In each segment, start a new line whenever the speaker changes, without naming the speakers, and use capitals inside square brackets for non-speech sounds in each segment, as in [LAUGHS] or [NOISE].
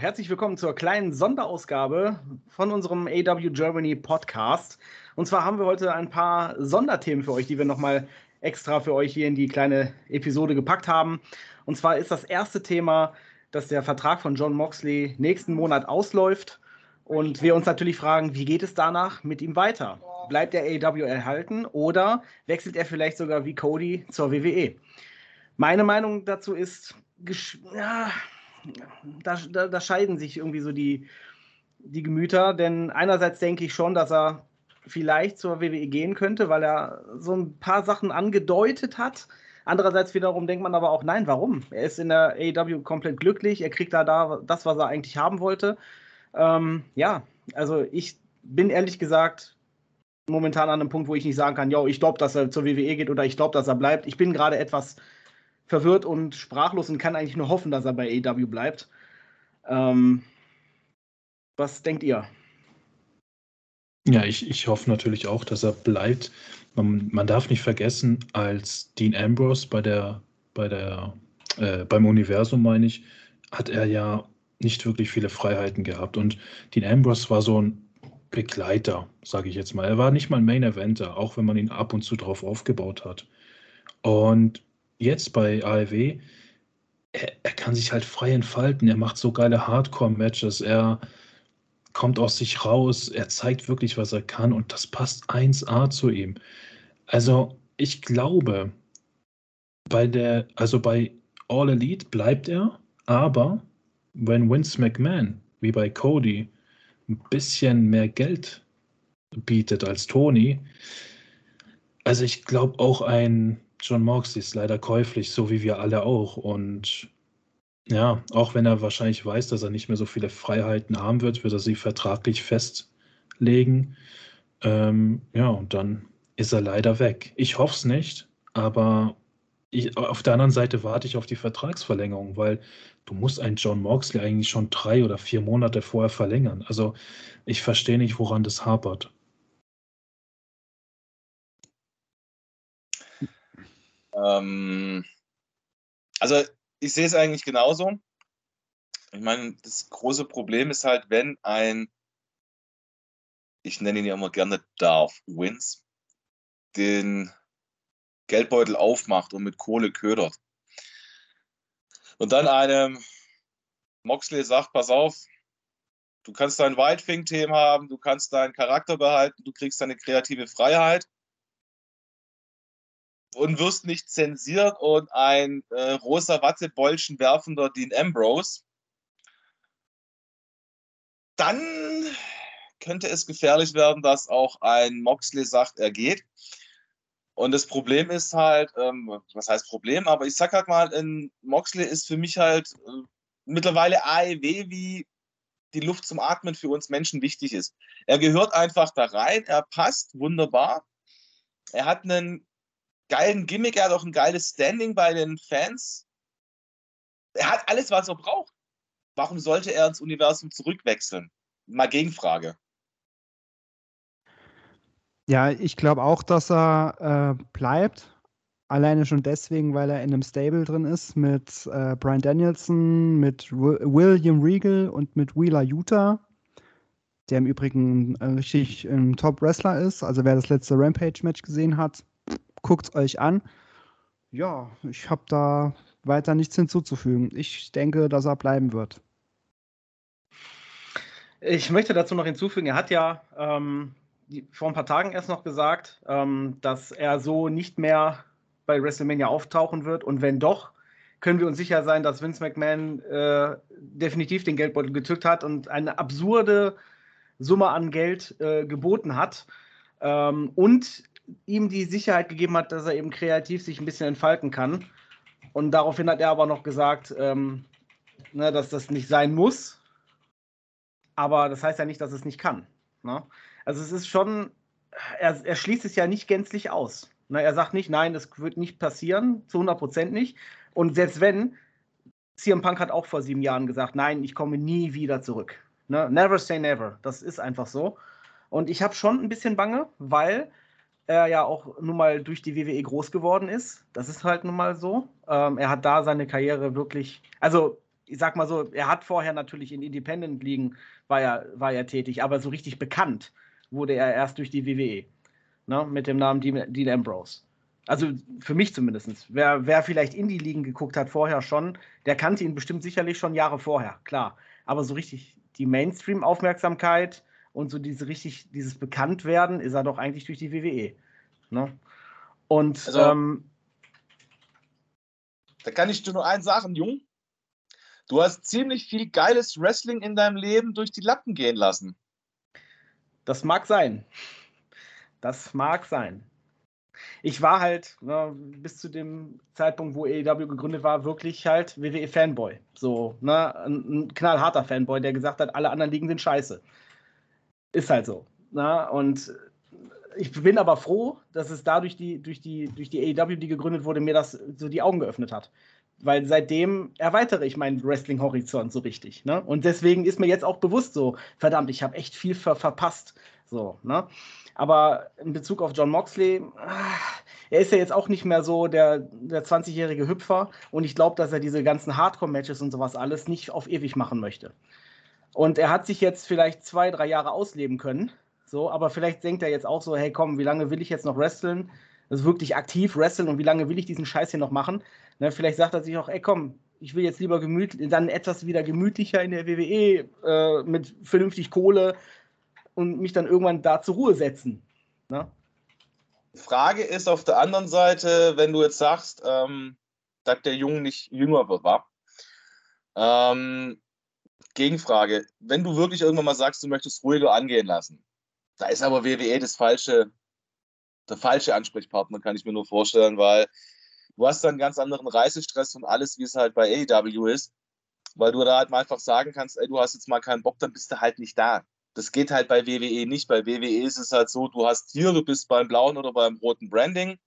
herzlich willkommen zur kleinen Sonderausgabe von unserem AW Germany Podcast. Und zwar haben wir heute ein paar Sonderthemen für euch, die wir nochmal extra für euch hier in die kleine Episode gepackt haben. Und zwar ist das erste Thema, dass der Vertrag von John Moxley nächsten Monat ausläuft. Und wir uns natürlich fragen, wie geht es danach mit ihm weiter? Bleibt der AEW erhalten oder wechselt er vielleicht sogar wie Cody zur WWE? Meine Meinung dazu ist, ja, da, da, da, scheiden sich irgendwie so die, die Gemüter, denn einerseits denke ich schon, dass er vielleicht zur WWE gehen könnte, weil er so ein paar Sachen angedeutet hat. Andererseits wiederum denkt man aber auch, nein, warum? Er ist in der AEW komplett glücklich, er kriegt da, da das, was er eigentlich haben wollte. Ähm, ja, also ich bin ehrlich gesagt momentan an einem Punkt, wo ich nicht sagen kann, ja, ich glaube, dass er zur WWE geht oder ich glaube, dass er bleibt. Ich bin gerade etwas verwirrt und sprachlos und kann eigentlich nur hoffen, dass er bei AEW bleibt. Ähm, was denkt ihr?
Ja, ich, ich hoffe natürlich auch, dass er bleibt. Man, man darf nicht vergessen, als Dean Ambrose bei der, bei der, äh, beim Universum, meine ich, hat er ja nicht wirklich viele Freiheiten gehabt. Und Dean Ambrose war so ein Begleiter, sage ich jetzt mal. Er war nicht mal ein Main Eventer, auch wenn man ihn ab und zu drauf aufgebaut hat. Und jetzt bei AEW, er, er, kann sich halt frei entfalten. Er macht so geile Hardcore-Matches. Er kommt aus sich raus. Er zeigt wirklich, was er kann. Und das passt 1A zu ihm. Also, ich glaube, bei der, also bei All Elite bleibt er, aber wenn Vince McMahon, wie bei Cody, ein bisschen mehr Geld bietet als Tony, also ich glaube auch ein John Moxley ist leider käuflich, so wie wir alle auch. Und ja, auch wenn er wahrscheinlich weiß, dass er nicht mehr so viele Freiheiten haben wird, wird er sie vertraglich festlegen. Ähm, ja, und dann ist er leider weg. Ich hoffe es nicht, aber ich, auf der anderen Seite warte ich auf die Vertragsverlängerung, weil du musst einen John Moxley eigentlich schon drei oder vier Monate vorher verlängern. Also ich verstehe nicht, woran das hapert.
Ähm, also ich sehe es eigentlich genauso. Ich meine, das große Problem ist halt, wenn ein, ich nenne ihn ja immer gerne Darth Wins, den Geldbeutel aufmacht und mit Kohle ködert. Und dann einem Moxley sagt, pass auf, du kannst dein Wildfing-Thema haben, du kannst deinen Charakter behalten, du kriegst deine kreative Freiheit und wirst nicht zensiert und ein äh, rosa Wattebäulchen werfender Dean Ambrose, dann könnte es gefährlich werden, dass auch ein Moxley sagt, er geht. Und das Problem ist halt, ähm, was heißt Problem, aber ich sag halt mal, ein Moxley ist für mich halt äh, mittlerweile AEW wie die Luft zum Atmen für uns Menschen wichtig ist. Er gehört einfach da rein, er passt wunderbar. Er hat einen geilen Gimmick, er hat auch ein geiles Standing bei den Fans. Er hat alles, was er braucht. Warum sollte er ins Universum zurückwechseln? Mal Gegenfrage.
Ja, ich glaube auch, dass er äh, bleibt. Alleine schon deswegen, weil er in einem Stable drin ist mit äh, Brian Danielson, mit w William Regal und mit Wheeler Utah, der im Übrigen äh, richtig ein Top-Wrestler ist. Also wer das letzte Rampage-Match gesehen hat, guckt es euch an. Ja, ich habe da weiter nichts hinzuzufügen. Ich denke, dass er bleiben wird.
Ich möchte dazu noch hinzufügen, er hat ja ähm, vor ein paar Tagen erst noch gesagt, ähm, dass er so nicht mehr bei WrestleMania auftauchen wird. Und wenn doch, können wir uns sicher sein, dass Vince McMahon äh, definitiv den Geldbeutel gezückt hat und eine absurde Summe an Geld äh, geboten hat. Ähm, und ihm die Sicherheit gegeben hat, dass er eben kreativ sich ein bisschen entfalten kann. Und daraufhin hat er aber noch gesagt, ähm, ne, dass das nicht sein muss. Aber das heißt ja nicht, dass es nicht kann. Ne? Also es ist schon, er, er, schließt es ja nicht gänzlich aus. Ne? Er sagt nicht, nein, das wird nicht passieren, zu 100 Prozent nicht. Und selbst wenn, CM Punk hat auch vor sieben Jahren gesagt, nein, ich komme nie wieder zurück. Ne? Never say never. Das ist einfach so. Und ich habe schon ein bisschen Bange, weil er ja auch nun mal durch die WWE groß geworden ist. Das ist halt nun mal so. Ähm, er hat da seine Karriere wirklich, also ich sag mal so, er hat vorher natürlich in Independent-Ligen war er, war er tätig, aber so richtig bekannt wurde er erst durch die WWE. Ne, mit dem Namen Dean, Dean Ambrose. Also für mich zumindest. Wer, wer vielleicht Indie-Ligen geguckt hat vorher schon, der kannte ihn bestimmt sicherlich schon Jahre vorher, klar. Aber so richtig die Mainstream-Aufmerksamkeit und so diese richtig, dieses Bekanntwerden ist er doch eigentlich durch die WWE. Ne? Und also, ähm,
da kann ich dir nur eins sagen, Jung. Du hast ziemlich viel geiles Wrestling in deinem Leben durch die Lappen gehen lassen.
Das mag sein. Das mag sein. Ich war halt ne, bis zu dem Zeitpunkt, wo AEW gegründet war, wirklich halt WWE-Fanboy. So, ne, ein, ein, knallharter Fanboy, der gesagt hat, alle anderen Ligen sind scheiße. Ist halt so. Ne? Und ich bin aber froh, dass es dadurch die, durch die, durch die AEW, die gegründet wurde, mir das so die Augen geöffnet hat. Weil seitdem erweitere ich meinen Wrestling-Horizont so richtig. Ne? Und deswegen ist mir jetzt auch bewusst so, verdammt, ich habe echt viel ver verpasst. So, ne? Aber in Bezug auf John Moxley, ah, er ist ja jetzt auch nicht mehr so der, der 20-jährige Hüpfer und ich glaube, dass er diese ganzen Hardcore-Matches und sowas alles nicht auf ewig machen möchte. Und er hat sich jetzt vielleicht zwei, drei Jahre ausleben können so, aber vielleicht denkt er jetzt auch so, hey komm, wie lange will ich jetzt noch wresteln? Also wirklich aktiv wresteln und wie lange will ich diesen Scheiß hier noch machen? Ne, vielleicht sagt er sich auch, ey komm, ich will jetzt lieber gemütlich, dann etwas wieder gemütlicher in der WWE äh, mit vernünftig Kohle und mich dann irgendwann da zur Ruhe setzen. Ne?
Frage ist auf der anderen Seite, wenn du jetzt sagst, ähm, dass der Junge nicht jünger war. Ähm, Gegenfrage, wenn du wirklich irgendwann mal sagst, du möchtest ruhiger angehen lassen, da ist aber WWE das falsche, der falsche Ansprechpartner, kann ich mir nur vorstellen, weil du hast dann einen ganz anderen Reisestress und alles, wie es halt bei AEW ist, weil du da halt mal einfach sagen kannst, ey, du hast jetzt mal keinen Bock, dann bist du halt nicht da. Das geht halt bei WWE nicht. Bei WWE ist es halt so, du hast hier, du bist beim blauen oder beim roten Branding.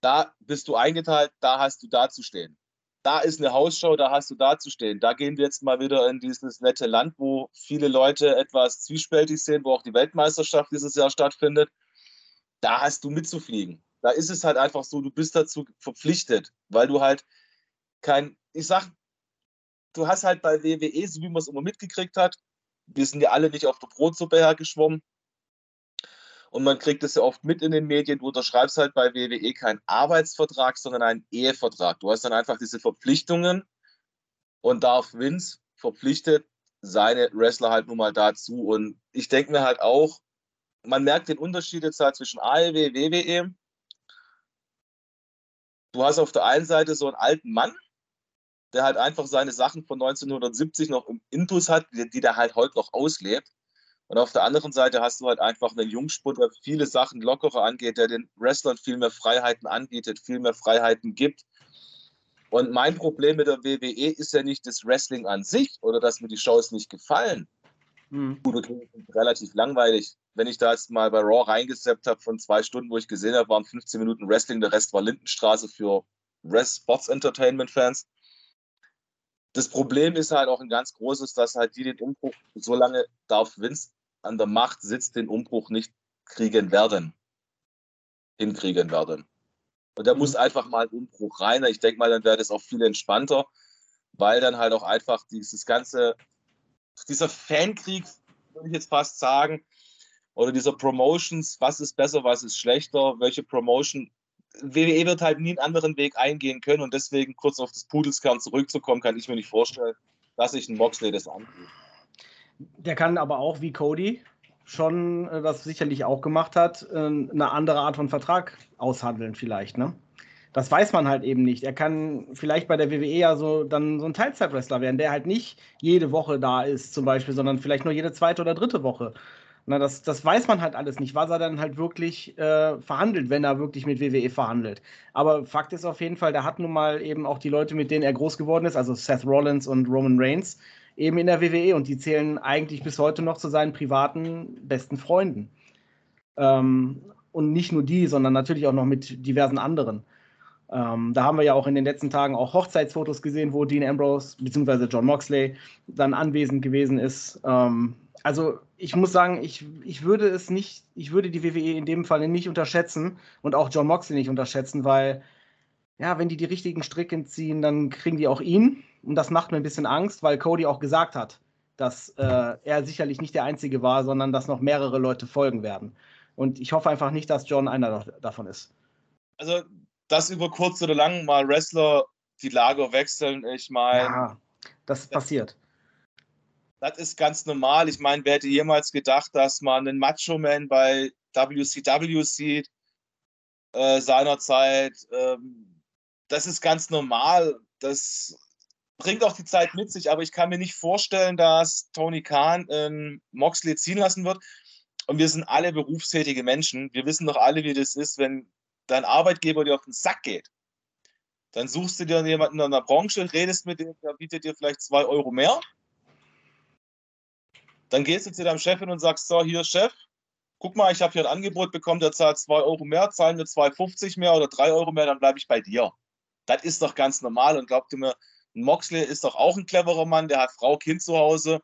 Da bist du eingeteilt, da hast du da zu stehen da ist eine Hausshow, da hast du da zu stehen. Da gehen wir jetzt mal wieder in dieses nette Land, wo viele Leute etwas zwiespältig sehen, wo auch die Weltmeisterschaft dieses Jahr stattfindet. Da hast du mitzufliegen. Da ist es halt einfach so, du bist dazu verpflichtet, weil du halt kein, ich sag, du hast halt bei WWE, so wie man es immer mitgekriegt hat, wir sind ja alle nicht auf der Brotsuppe hergeschwommen, und man kriegt es ja oft mit in den Medien. Du unterschreibst halt bei WWE keinen Arbeitsvertrag, sondern einen Ehevertrag. Du hast dann einfach diese Verpflichtungen und darf Vince verpflichtet seine Wrestler halt nun mal dazu. Und ich denke mir halt auch, man merkt den Unterschied jetzt halt zwischen AEW, WWE. Du hast auf der einen Seite so einen alten Mann, der halt einfach seine Sachen von 1970 noch im Intus hat, die, die der halt heute noch auslebt. Und auf der anderen Seite hast du halt einfach einen Jungspund, der viele Sachen lockerer angeht, der den Wrestlern viel mehr Freiheiten anbietet, viel mehr Freiheiten gibt. Und mein Problem mit der WWE ist ja nicht das Wrestling an sich oder dass mir die Shows nicht gefallen. Mhm. Gut, relativ langweilig. Wenn ich da jetzt mal bei Raw reingeseppt habe von zwei Stunden, wo ich gesehen habe, waren 15 Minuten Wrestling, der Rest war Lindenstraße für Sports Entertainment Fans. Das Problem ist halt auch ein ganz großes, dass halt die den Umbruch so lange darf Vince an der Macht sitzt, den Umbruch nicht kriegen werden. Hinkriegen werden. Und da muss mhm. einfach mal ein Umbruch rein. Ich denke mal, dann wäre das auch viel entspannter, weil dann halt auch einfach dieses ganze, dieser Fankrieg, würde ich jetzt fast sagen, oder dieser Promotions, was ist besser, was ist schlechter, welche Promotion. WWE wird halt nie einen anderen Weg eingehen können und deswegen kurz auf das Pudelskern zurückzukommen, kann ich mir nicht vorstellen, dass sich ein Moxley das antut.
Der kann aber auch wie Cody schon, äh, was sicherlich auch gemacht hat, äh, eine andere Art von Vertrag aushandeln vielleicht, ne? Das weiß man halt eben nicht. Er kann vielleicht bei der WWE ja so dann so ein Teilzeitwrestler werden, der halt nicht jede Woche da ist, zum Beispiel, sondern vielleicht nur jede zweite oder dritte Woche. Na, das, das weiß man halt alles nicht, was er dann halt wirklich äh, verhandelt, wenn er wirklich mit WWE verhandelt. Aber Fakt ist auf jeden Fall, der hat nun mal eben auch die Leute, mit denen er groß geworden ist, also Seth Rollins und Roman Reigns, eben in der WWE und die zählen eigentlich bis heute noch zu seinen privaten besten Freunden. Ähm, und nicht nur die, sondern natürlich auch noch mit diversen anderen. Ähm, da haben wir ja auch in den letzten Tagen auch Hochzeitsfotos gesehen, wo Dean Ambrose bzw. John Moxley dann anwesend gewesen ist. Ähm, also ich muss sagen, ich, ich würde es nicht, ich würde die WWE in dem Fall nicht unterschätzen und auch John Moxley nicht unterschätzen, weil ja, wenn die die richtigen Stricke ziehen, dann kriegen die auch ihn Und das macht mir ein bisschen Angst, weil Cody auch gesagt hat, dass äh, er sicherlich nicht der Einzige war, sondern dass noch mehrere Leute folgen werden. Und ich hoffe einfach nicht, dass John einer davon ist.
Also, dass über kurz oder lang mal Wrestler die Lager wechseln, ich meine. Ja,
das passiert.
Das ist ganz normal. Ich meine, wer hätte jemals gedacht, dass man einen Macho-Man bei WCW sieht äh, seinerzeit? Ähm, das ist ganz normal. Das bringt auch die Zeit mit sich, aber ich kann mir nicht vorstellen, dass Tony Khan äh, Moxley ziehen lassen wird. Und wir sind alle berufstätige Menschen. Wir wissen doch alle, wie das ist, wenn dein Arbeitgeber dir auf den Sack geht. Dann suchst du dir jemanden in der Branche, redest mit dem, der bietet dir vielleicht zwei Euro mehr. Dann gehst du zu deinem Chef hin und sagst: So, hier, Chef, guck mal, ich habe hier ein Angebot bekommen, der zahlt zwei Euro mehr, zahlen wir 2,50 mehr oder drei Euro mehr, dann bleibe ich bei dir. Das ist doch ganz normal und glaubt mir, Moxley ist doch auch ein cleverer Mann, der hat Frau, Kind zu Hause.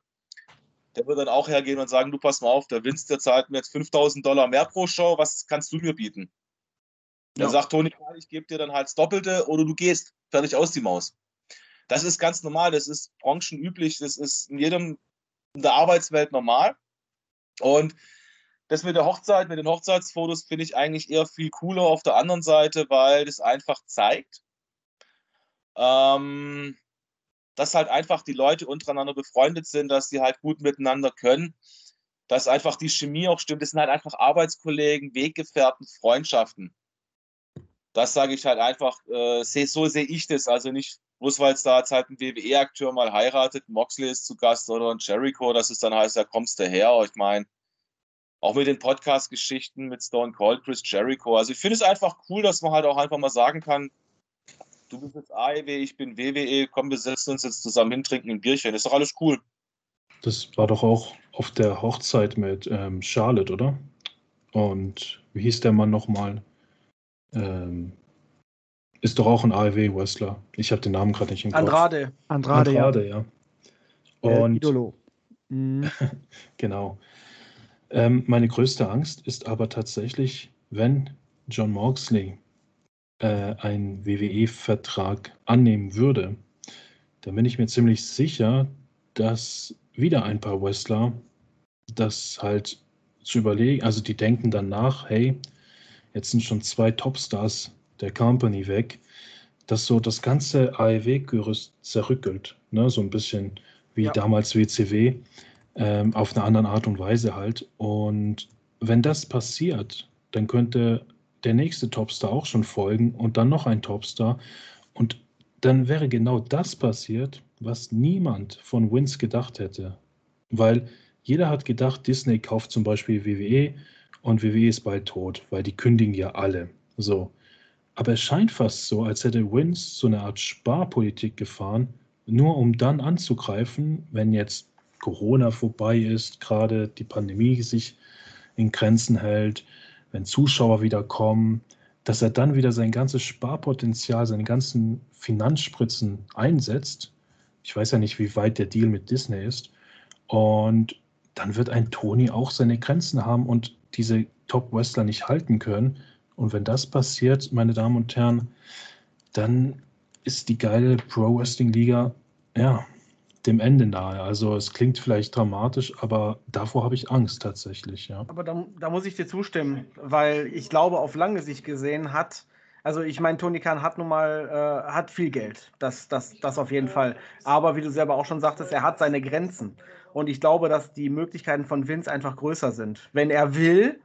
Der wird dann auch hergehen und sagen, du pass mal auf, der Vince, der zahlt mir jetzt 5000 Dollar mehr pro Show, was kannst du mir bieten? Ja. Dann sagt Tony, ich gebe dir dann halt das Doppelte oder du gehst, fertig aus die Maus. Das ist ganz normal, das ist branchenüblich, das ist in jedem in der Arbeitswelt normal. Und das mit der Hochzeit, mit den Hochzeitsfotos finde ich eigentlich eher viel cooler auf der anderen Seite, weil das einfach zeigt, ähm, dass halt einfach die Leute untereinander befreundet sind, dass die halt gut miteinander können, dass einfach die Chemie auch stimmt. Das sind halt einfach Arbeitskollegen, Weggefährten, Freundschaften. Das sage ich halt einfach, äh, so sehe ich das. Also nicht bloß, weil es da jetzt halt ein WWE-Akteur mal heiratet, Moxley ist zu Gast oder ein Jericho, dass es dann heißt, da kommst du her. Ich meine, auch mit den Podcast-Geschichten mit Stone Cold, Chris Jericho. Also ich finde es einfach cool, dass man halt auch einfach mal sagen kann, du bist jetzt AEW, ich bin WWE, komm, wir setzen uns jetzt zusammen hin, trinken ein Bierchen. Ist doch alles cool.
Das war doch auch auf der Hochzeit mit ähm, Charlotte, oder? Und wie hieß der Mann nochmal? Ähm, ist doch auch ein AEW-Wrestler. Ich habe den Namen gerade nicht im
Kopf. Andrade.
Andrade, Andrade ja.
ja. Und, Idolo. [LAUGHS]
Mhm. genau. Ähm, meine größte Angst ist aber tatsächlich, wenn John Moxley äh, einen WWE-Vertrag annehmen würde, dann bin ich mir ziemlich sicher, dass wieder ein paar Wrestler das halt zu überlegen, also die denken dann nach, hey, jetzt sind schon zwei Topstars der Company weg, dass so das ganze AEW-Gerüst zerrückelt, ne? so ein bisschen wie ja. damals WCW, ähm, auf eine andere Art und Weise halt. Und wenn das passiert, dann könnte der nächste Topstar auch schon folgen und dann noch ein Topstar. Und dann wäre genau das passiert, was niemand von Wins gedacht hätte. Weil jeder hat gedacht, Disney kauft zum Beispiel WWE und WWE ist bald tot, weil die kündigen ja alle. So. Aber es scheint fast so, als hätte Wins so eine Art Sparpolitik gefahren, nur um dann anzugreifen, wenn jetzt Corona vorbei ist, gerade die Pandemie sich in Grenzen hält, wenn Zuschauer wieder kommen, dass er dann wieder sein ganzes Sparpotenzial, seine ganzen Finanzspritzen einsetzt. Ich weiß ja nicht, wie weit der Deal mit Disney ist. Und dann wird ein Tony auch seine Grenzen haben und diese Top-Wrestler nicht halten können. Und wenn das passiert, meine Damen und Herren, dann ist die geile Pro-Wrestling-Liga, ja, dem Ende nahe. Also es klingt vielleicht dramatisch, aber davor habe ich Angst tatsächlich, ja.
Aber da, da, muss ich dir zustimmen, weil ich glaube, auf lange Sicht gesehen hat, also ich meine, Tony Khan hat nun mal, äh, hat viel Geld, das, das, das auf jeden Fall. Aber wie du selber auch schon sagtest, er hat seine Grenzen. Und ich glaube, dass die Möglichkeiten von Vince einfach größer sind. Wenn er will,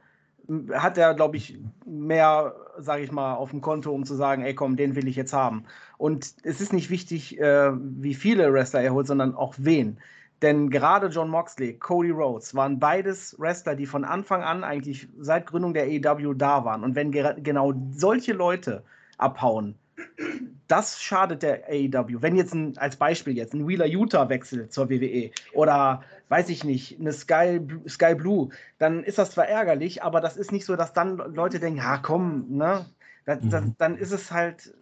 hat er, glaube ich, mehr, sage ich mal, auf dem Konto, um zu sagen, ey komm, den will ich jetzt haben. Und es ist nicht wichtig, äh, wie viele Wrestler er holt, sondern auch wen. Denn gerade John Moxley, Cody Rhodes waren beides Wrestler, die von Anfang an eigentlich seit Gründung der AEW da waren. Und wenn genau solche Leute abhauen, das schadet der AEW. Wenn jetzt ein, als Beispiel jetzt ein Wheeler Utah wechselt zur WWE oder weiß ich nicht, eine Sky, Sky Blue, dann ist das zwar ärgerlich, aber das ist nicht so, dass dann Leute denken, ja komm, ne? Das, das, mhm. dann ist es halt,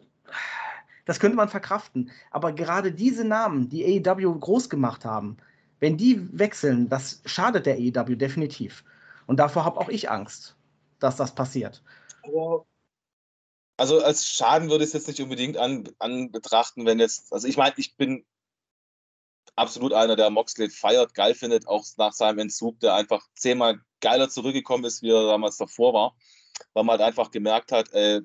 das könnte man verkraften. Aber gerade diese Namen, die AEW groß gemacht haben, wenn die wechseln, das schadet der AEW definitiv. Und davor habe auch ich Angst, dass das passiert.
Aber also als Schaden würde ich es jetzt nicht unbedingt an, an betrachten, wenn jetzt, also ich meine, ich bin absolut einer, der Moxley feiert, geil findet, auch nach seinem Entzug, der einfach zehnmal geiler zurückgekommen ist, wie er damals davor war, weil man halt einfach gemerkt hat, ey,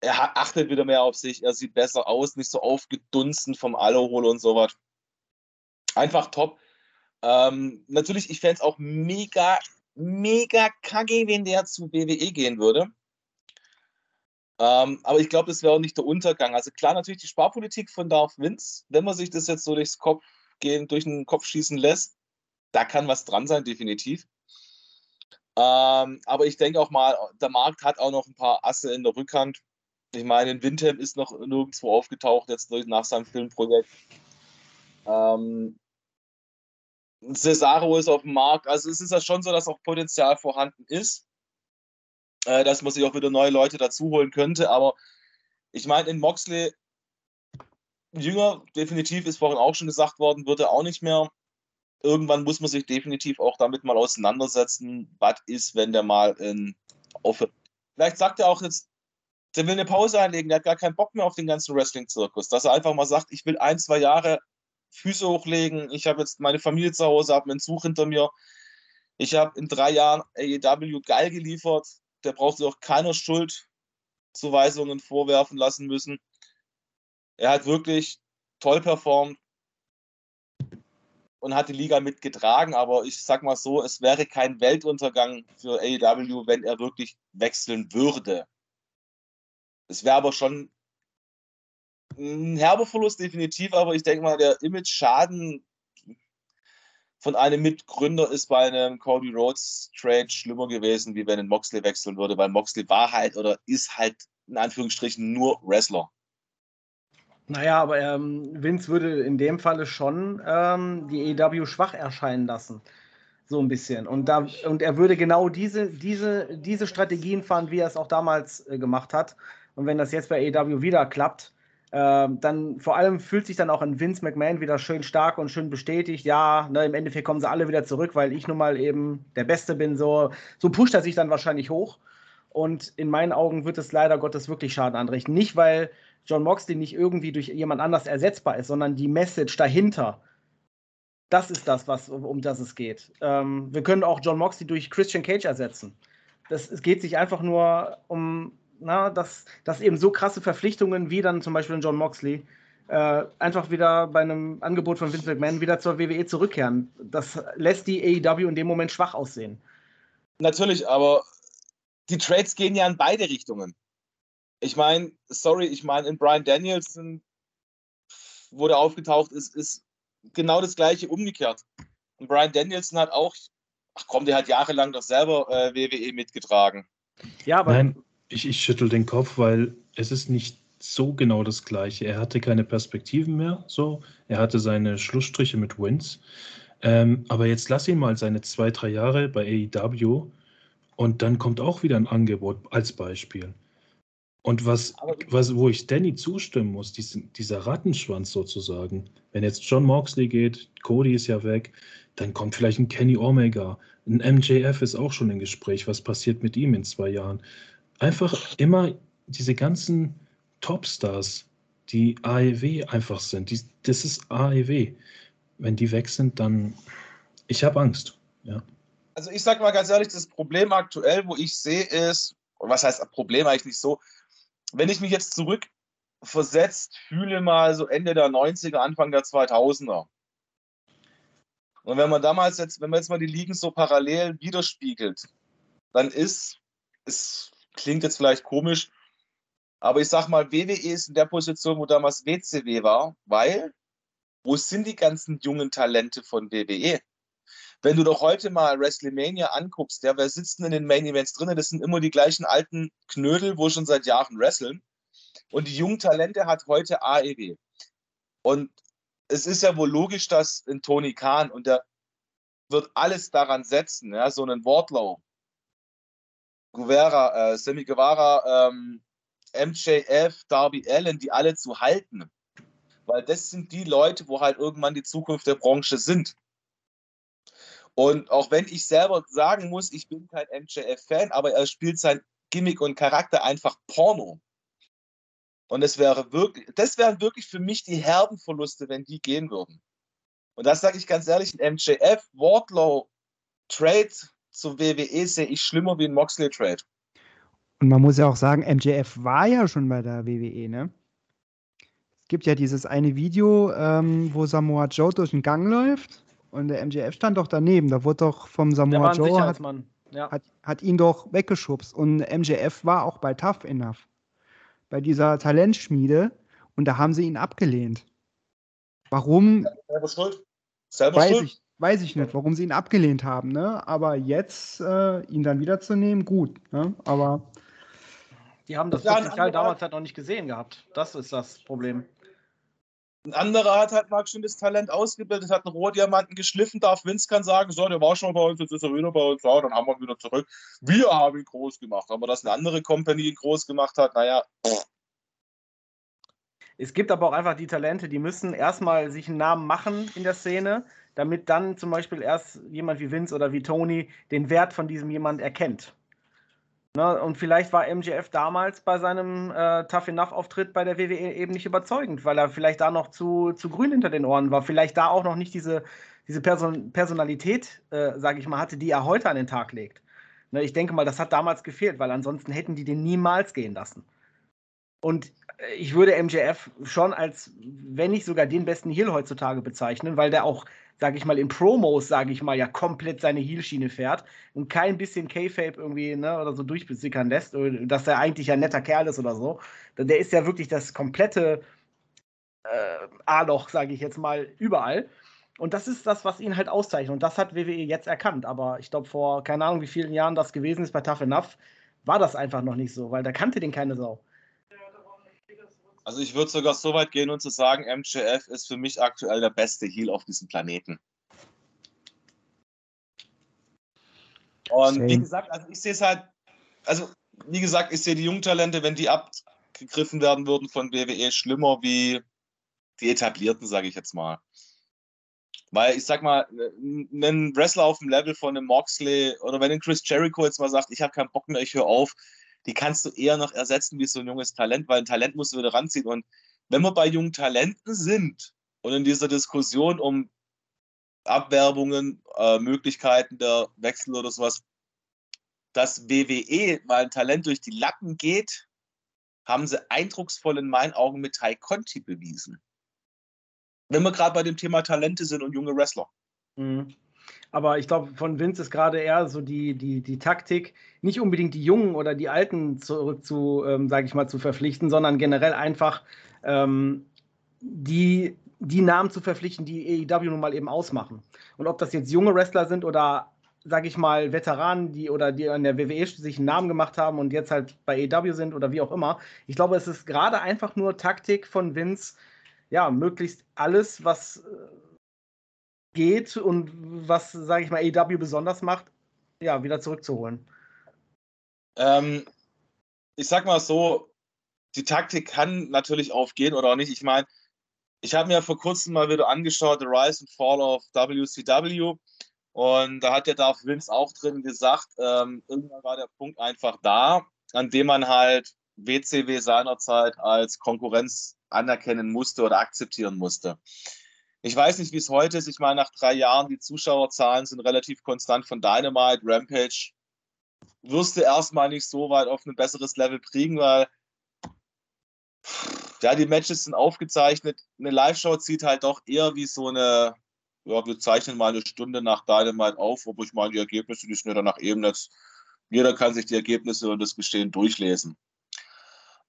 er achtet wieder mehr auf sich, er sieht besser aus, nicht so aufgedunsen vom Alkohol und sowas. Einfach top. Ähm, natürlich, ich fände es auch mega, mega kacke, wenn der zu WWE gehen würde. Ähm, aber ich glaube, das wäre auch nicht der Untergang. Also klar, natürlich die Sparpolitik von Darth Vince, wenn man sich das jetzt so durchs Kopf gehen, durch den Kopf schießen lässt, da kann was dran sein, definitiv. Ähm, aber ich denke auch mal, der Markt hat auch noch ein paar Asse in der Rückhand. Ich meine, Windham ist noch nirgendwo aufgetaucht, jetzt nach seinem Filmprojekt. Ähm, Cesaro ist auf dem Markt. Also es ist ja schon so, dass auch Potenzial vorhanden ist, äh, dass man sich auch wieder neue Leute dazu holen könnte. Aber ich meine, in Moxley, Jünger, definitiv ist vorhin auch schon gesagt worden, wird er auch nicht mehr. Irgendwann muss man sich definitiv auch damit mal auseinandersetzen, was ist, wenn der mal in aufhört. Vielleicht sagt er auch jetzt, der will eine Pause einlegen, der hat gar keinen Bock mehr auf den ganzen Wrestling-Zirkus. Dass er einfach mal sagt, ich will ein, zwei Jahre Füße hochlegen. Ich habe jetzt meine Familie zu Hause, habe einen Zug hinter mir. Ich habe in drei Jahren AEW geil geliefert. Der braucht sich auch keiner Schuldzuweisungen vorwerfen lassen müssen. Er hat wirklich toll performt und hat die Liga mitgetragen. Aber ich sag mal so, es wäre kein Weltuntergang für AEW, wenn er wirklich wechseln würde. Es wäre aber schon ein herber Verlust definitiv, aber ich denke mal, der Image-Schaden von einem Mitgründer ist bei einem Cody Rhodes Trade schlimmer gewesen, wie wenn ein Moxley wechseln würde, weil Moxley war halt oder ist halt in Anführungsstrichen nur Wrestler.
Naja, aber ähm, Vince würde in dem Falle schon ähm, die EW schwach erscheinen lassen. So ein bisschen. Und, da, und er würde genau diese, diese, diese Strategien fahren, wie er es auch damals äh, gemacht hat. Und wenn das jetzt bei EW wieder klappt, ähm, dann vor allem fühlt sich dann auch ein Vince McMahon wieder schön stark und schön bestätigt. Ja, ne, im Endeffekt kommen sie alle wieder zurück, weil ich nun mal eben der Beste bin. So, so pusht er sich dann wahrscheinlich hoch. Und in meinen Augen wird es leider Gottes wirklich Schaden anrichten. Nicht, weil John Moxley nicht irgendwie durch jemand anders ersetzbar ist, sondern die Message dahinter. Das ist das, was, um das es geht. Ähm, wir können auch John Moxley durch Christian Cage ersetzen. Das, es geht sich einfach nur um na, dass, dass eben so krasse Verpflichtungen wie dann zum Beispiel John Moxley äh, einfach wieder bei einem Angebot von Vince McMahon wieder zur WWE zurückkehren. Das lässt die AEW in dem Moment schwach aussehen.
Natürlich, aber die Trades gehen ja in beide Richtungen. Ich meine, sorry, ich meine, in Brian Danielson, wo der aufgetaucht ist, ist genau das gleiche umgekehrt. Und Brian Danielson hat auch, ach komm, der hat jahrelang doch selber äh, WWE mitgetragen.
Ja, aber Nein. Ich, ich schüttel den Kopf, weil es ist nicht so genau das Gleiche. Er hatte keine Perspektiven mehr, so. Er hatte seine Schlussstriche mit Wins. Ähm, aber jetzt lass ihn mal seine zwei, drei Jahre bei AEW und dann kommt auch wieder ein Angebot als Beispiel. Und was, was wo ich Danny zustimmen muss, dies, dieser Rattenschwanz sozusagen, wenn jetzt John Moxley geht, Cody ist ja weg, dann kommt vielleicht ein Kenny Omega, ein MJF ist auch schon im Gespräch, was passiert mit ihm in zwei Jahren einfach immer diese ganzen Topstars, die AEW einfach sind. Die, das ist AEW. Wenn die weg sind, dann. Ich habe Angst. Ja.
Also ich sage mal ganz ehrlich, das Problem aktuell, wo ich sehe, ist, was heißt Problem eigentlich so, wenn ich mich jetzt zurückversetzt fühle, mal so Ende der 90er, Anfang der 2000er. Und wenn man damals jetzt, wenn man jetzt mal die Ligen so parallel widerspiegelt, dann ist es klingt jetzt vielleicht komisch, aber ich sag mal, WWE ist in der Position, wo damals WCW war, weil wo sind die ganzen jungen Talente von WWE? Wenn du doch heute mal WrestleMania anguckst, ja, wer sitzt denn in den Main Events drin? Das sind immer die gleichen alten Knödel, wo schon seit Jahren wresteln. Und die jungen Talente hat heute AEW. Und es ist ja wohl logisch, dass ein Tony Khan und der wird alles daran setzen, ja, so einen Wardlow, Guevara, äh, Sammy Guevara, ähm, MJF, Darby Allen, die alle zu halten. Weil das sind die Leute, wo halt irgendwann die Zukunft der Branche sind. Und auch wenn ich selber sagen muss, ich bin kein MJF-Fan, aber er spielt sein Gimmick und Charakter einfach Porno. Und es wäre wirklich, das wären wirklich für mich die herben Verluste, wenn die gehen würden. Und das sage ich ganz ehrlich, ein MJF, Wardlow, Trade zur WWE sehe ich schlimmer wie ein Moxley-Trade.
Und man muss ja auch sagen, MJF war ja schon bei der WWE, ne? Es gibt ja dieses eine Video, ähm, wo Samoa Joe durch den Gang läuft und der MJF stand doch daneben. Da wurde doch vom Samoa Joe hat, ja. hat, hat, ihn doch weggeschubst. Und MJF war auch bei Tough Enough, bei dieser Talentschmiede. Und da haben sie ihn abgelehnt. Warum?
Selber schuld.
Selber weiß schuld. Ich, weiß ich nicht, warum sie ihn abgelehnt haben. Ne? Aber jetzt äh, ihn dann wiederzunehmen, gut. Ne? Aber
die haben das Potenzial damals halt noch nicht gesehen gehabt. Das ist das Problem.
Ein anderer hat halt mal schon das Talent ausgebildet, hat einen Rohdiamanten geschliffen, darf Vince kann sagen, so, der war schon bei uns, jetzt ist er wieder bei uns, ja, dann haben wir ihn wieder zurück. Wir haben ihn groß gemacht, aber dass eine andere Company ihn groß gemacht hat, naja.
Es gibt aber auch einfach die Talente, die müssen erstmal sich einen Namen machen in der Szene, damit dann zum Beispiel erst jemand wie Vince oder wie Tony den Wert von diesem jemand erkennt. Ne, und vielleicht war MJF damals bei seinem äh, Tough Enough-Auftritt bei der WWE eben nicht überzeugend, weil er vielleicht da noch zu, zu grün hinter den Ohren war. Vielleicht da auch noch nicht diese, diese Person Personalität, äh, sage ich mal, hatte, die er heute an den Tag legt. Ne, ich denke mal, das hat damals gefehlt, weil ansonsten hätten die den niemals gehen lassen. Und ich würde MJF schon als, wenn nicht sogar den besten Heel heutzutage bezeichnen, weil der auch sage ich mal, in Promos, sage ich mal, ja komplett seine Heelschiene fährt und kein bisschen K-Fape irgendwie ne, oder so durchbesickern lässt, dass er eigentlich ein netter Kerl ist oder so. Der ist ja wirklich das komplette äh, A-Loch, sage ich jetzt mal, überall. Und das ist das, was ihn halt auszeichnet. Und das hat WWE jetzt erkannt. Aber ich glaube, vor keine Ahnung, wie vielen Jahren das gewesen ist bei Tough Enough, war das einfach noch nicht so, weil da kannte den keine Sau.
Also ich würde sogar so weit gehen und zu sagen, MJF ist für mich aktuell der beste Heal auf diesem Planeten. Und Schön. wie gesagt, also ich sehe es halt, also wie gesagt, ich sehe die Jungtalente, wenn die abgegriffen werden würden von WWE, schlimmer wie die etablierten, sage ich jetzt mal. Weil ich sag mal, ein Wrestler auf dem Level von einem Moxley oder wenn ein Chris Jericho jetzt mal sagt, ich habe keinen Bock mehr, ich höre auf, die kannst du eher noch ersetzen wie so ein junges Talent, weil ein Talent musst du wieder ranziehen. Und wenn wir bei jungen Talenten sind und in dieser Diskussion um Abwerbungen, äh, Möglichkeiten der Wechsel oder sowas, dass WWE mal ein Talent durch die Lappen geht, haben sie eindrucksvoll in meinen Augen mit Tai Conti bewiesen. Wenn wir gerade bei dem Thema Talente sind und junge Wrestler.
Mhm. Aber ich glaube, von Vince ist gerade eher so die, die, die Taktik, nicht unbedingt die Jungen oder die Alten zurück zu, ähm, sage ich mal, zu verpflichten, sondern generell einfach ähm, die, die Namen zu verpflichten, die AEW nun mal eben ausmachen. Und ob das jetzt junge Wrestler sind oder, sage ich mal, Veteranen, die oder die an der WWE sich einen Namen gemacht haben und jetzt halt bei AEW sind oder wie auch immer. Ich glaube, es ist gerade einfach nur Taktik von Vince, ja, möglichst alles, was äh, geht und was, sage ich mal, AEW besonders macht, ja, wieder zurückzuholen.
Ähm, ich sag mal so, die Taktik kann natürlich aufgehen oder auch nicht. Ich meine, ich habe mir vor kurzem mal wieder angeschaut, The Rise and Fall of WCW. Und da hat ja Darth Vince auch drin gesagt, ähm, irgendwann war der Punkt einfach da, an dem man halt WCW seinerzeit als Konkurrenz anerkennen musste oder akzeptieren musste. Ich weiß nicht, wie es heute ist. Ich meine, nach drei Jahren, die Zuschauerzahlen sind relativ konstant von Dynamite, Rampage. Wirst du erstmal nicht so weit auf ein besseres Level kriegen, weil ja, die Matches sind aufgezeichnet. Eine Live-Show zieht halt doch eher wie so eine, ja, wir zeichnen mal eine Stunde nach Dynamite auf, obwohl ich meine, die Ergebnisse, die sind ja danach eben nicht. Jeder kann sich die Ergebnisse und das Geschehen durchlesen.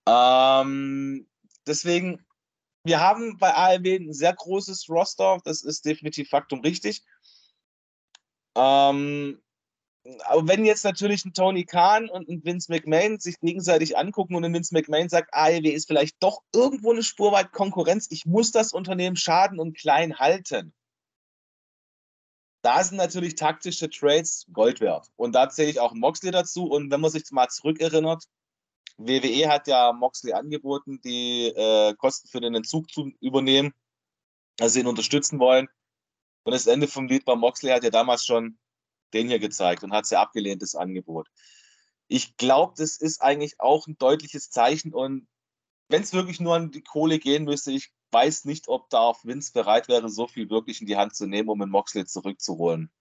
Ähm, deswegen wir haben bei ARW ein sehr großes Roster, das ist definitiv Faktum richtig. Ähm, aber wenn jetzt natürlich ein Tony Khan und ein Vince McMahon sich gegenseitig angucken und ein Vince McMahon sagt, AEW ist vielleicht doch irgendwo eine Spur weit Konkurrenz, ich muss das Unternehmen schaden und klein halten. Da sind natürlich taktische Trades Gold wert. Und da zähle ich auch Moxley dazu. Und wenn man sich mal zurückerinnert, WWE hat ja Moxley angeboten, die äh, Kosten für den Entzug zu übernehmen, also ihn unterstützen wollen. Und das Ende vom Lied war, Moxley hat ja damals schon den hier gezeigt und hat sehr abgelehnt, das Angebot. Ich glaube, das ist eigentlich auch ein deutliches Zeichen und wenn es wirklich nur an die Kohle gehen müsste, ich weiß nicht, ob da auch Vince bereit wäre, so viel wirklich in die Hand zu nehmen, um einen Moxley zurückzuholen.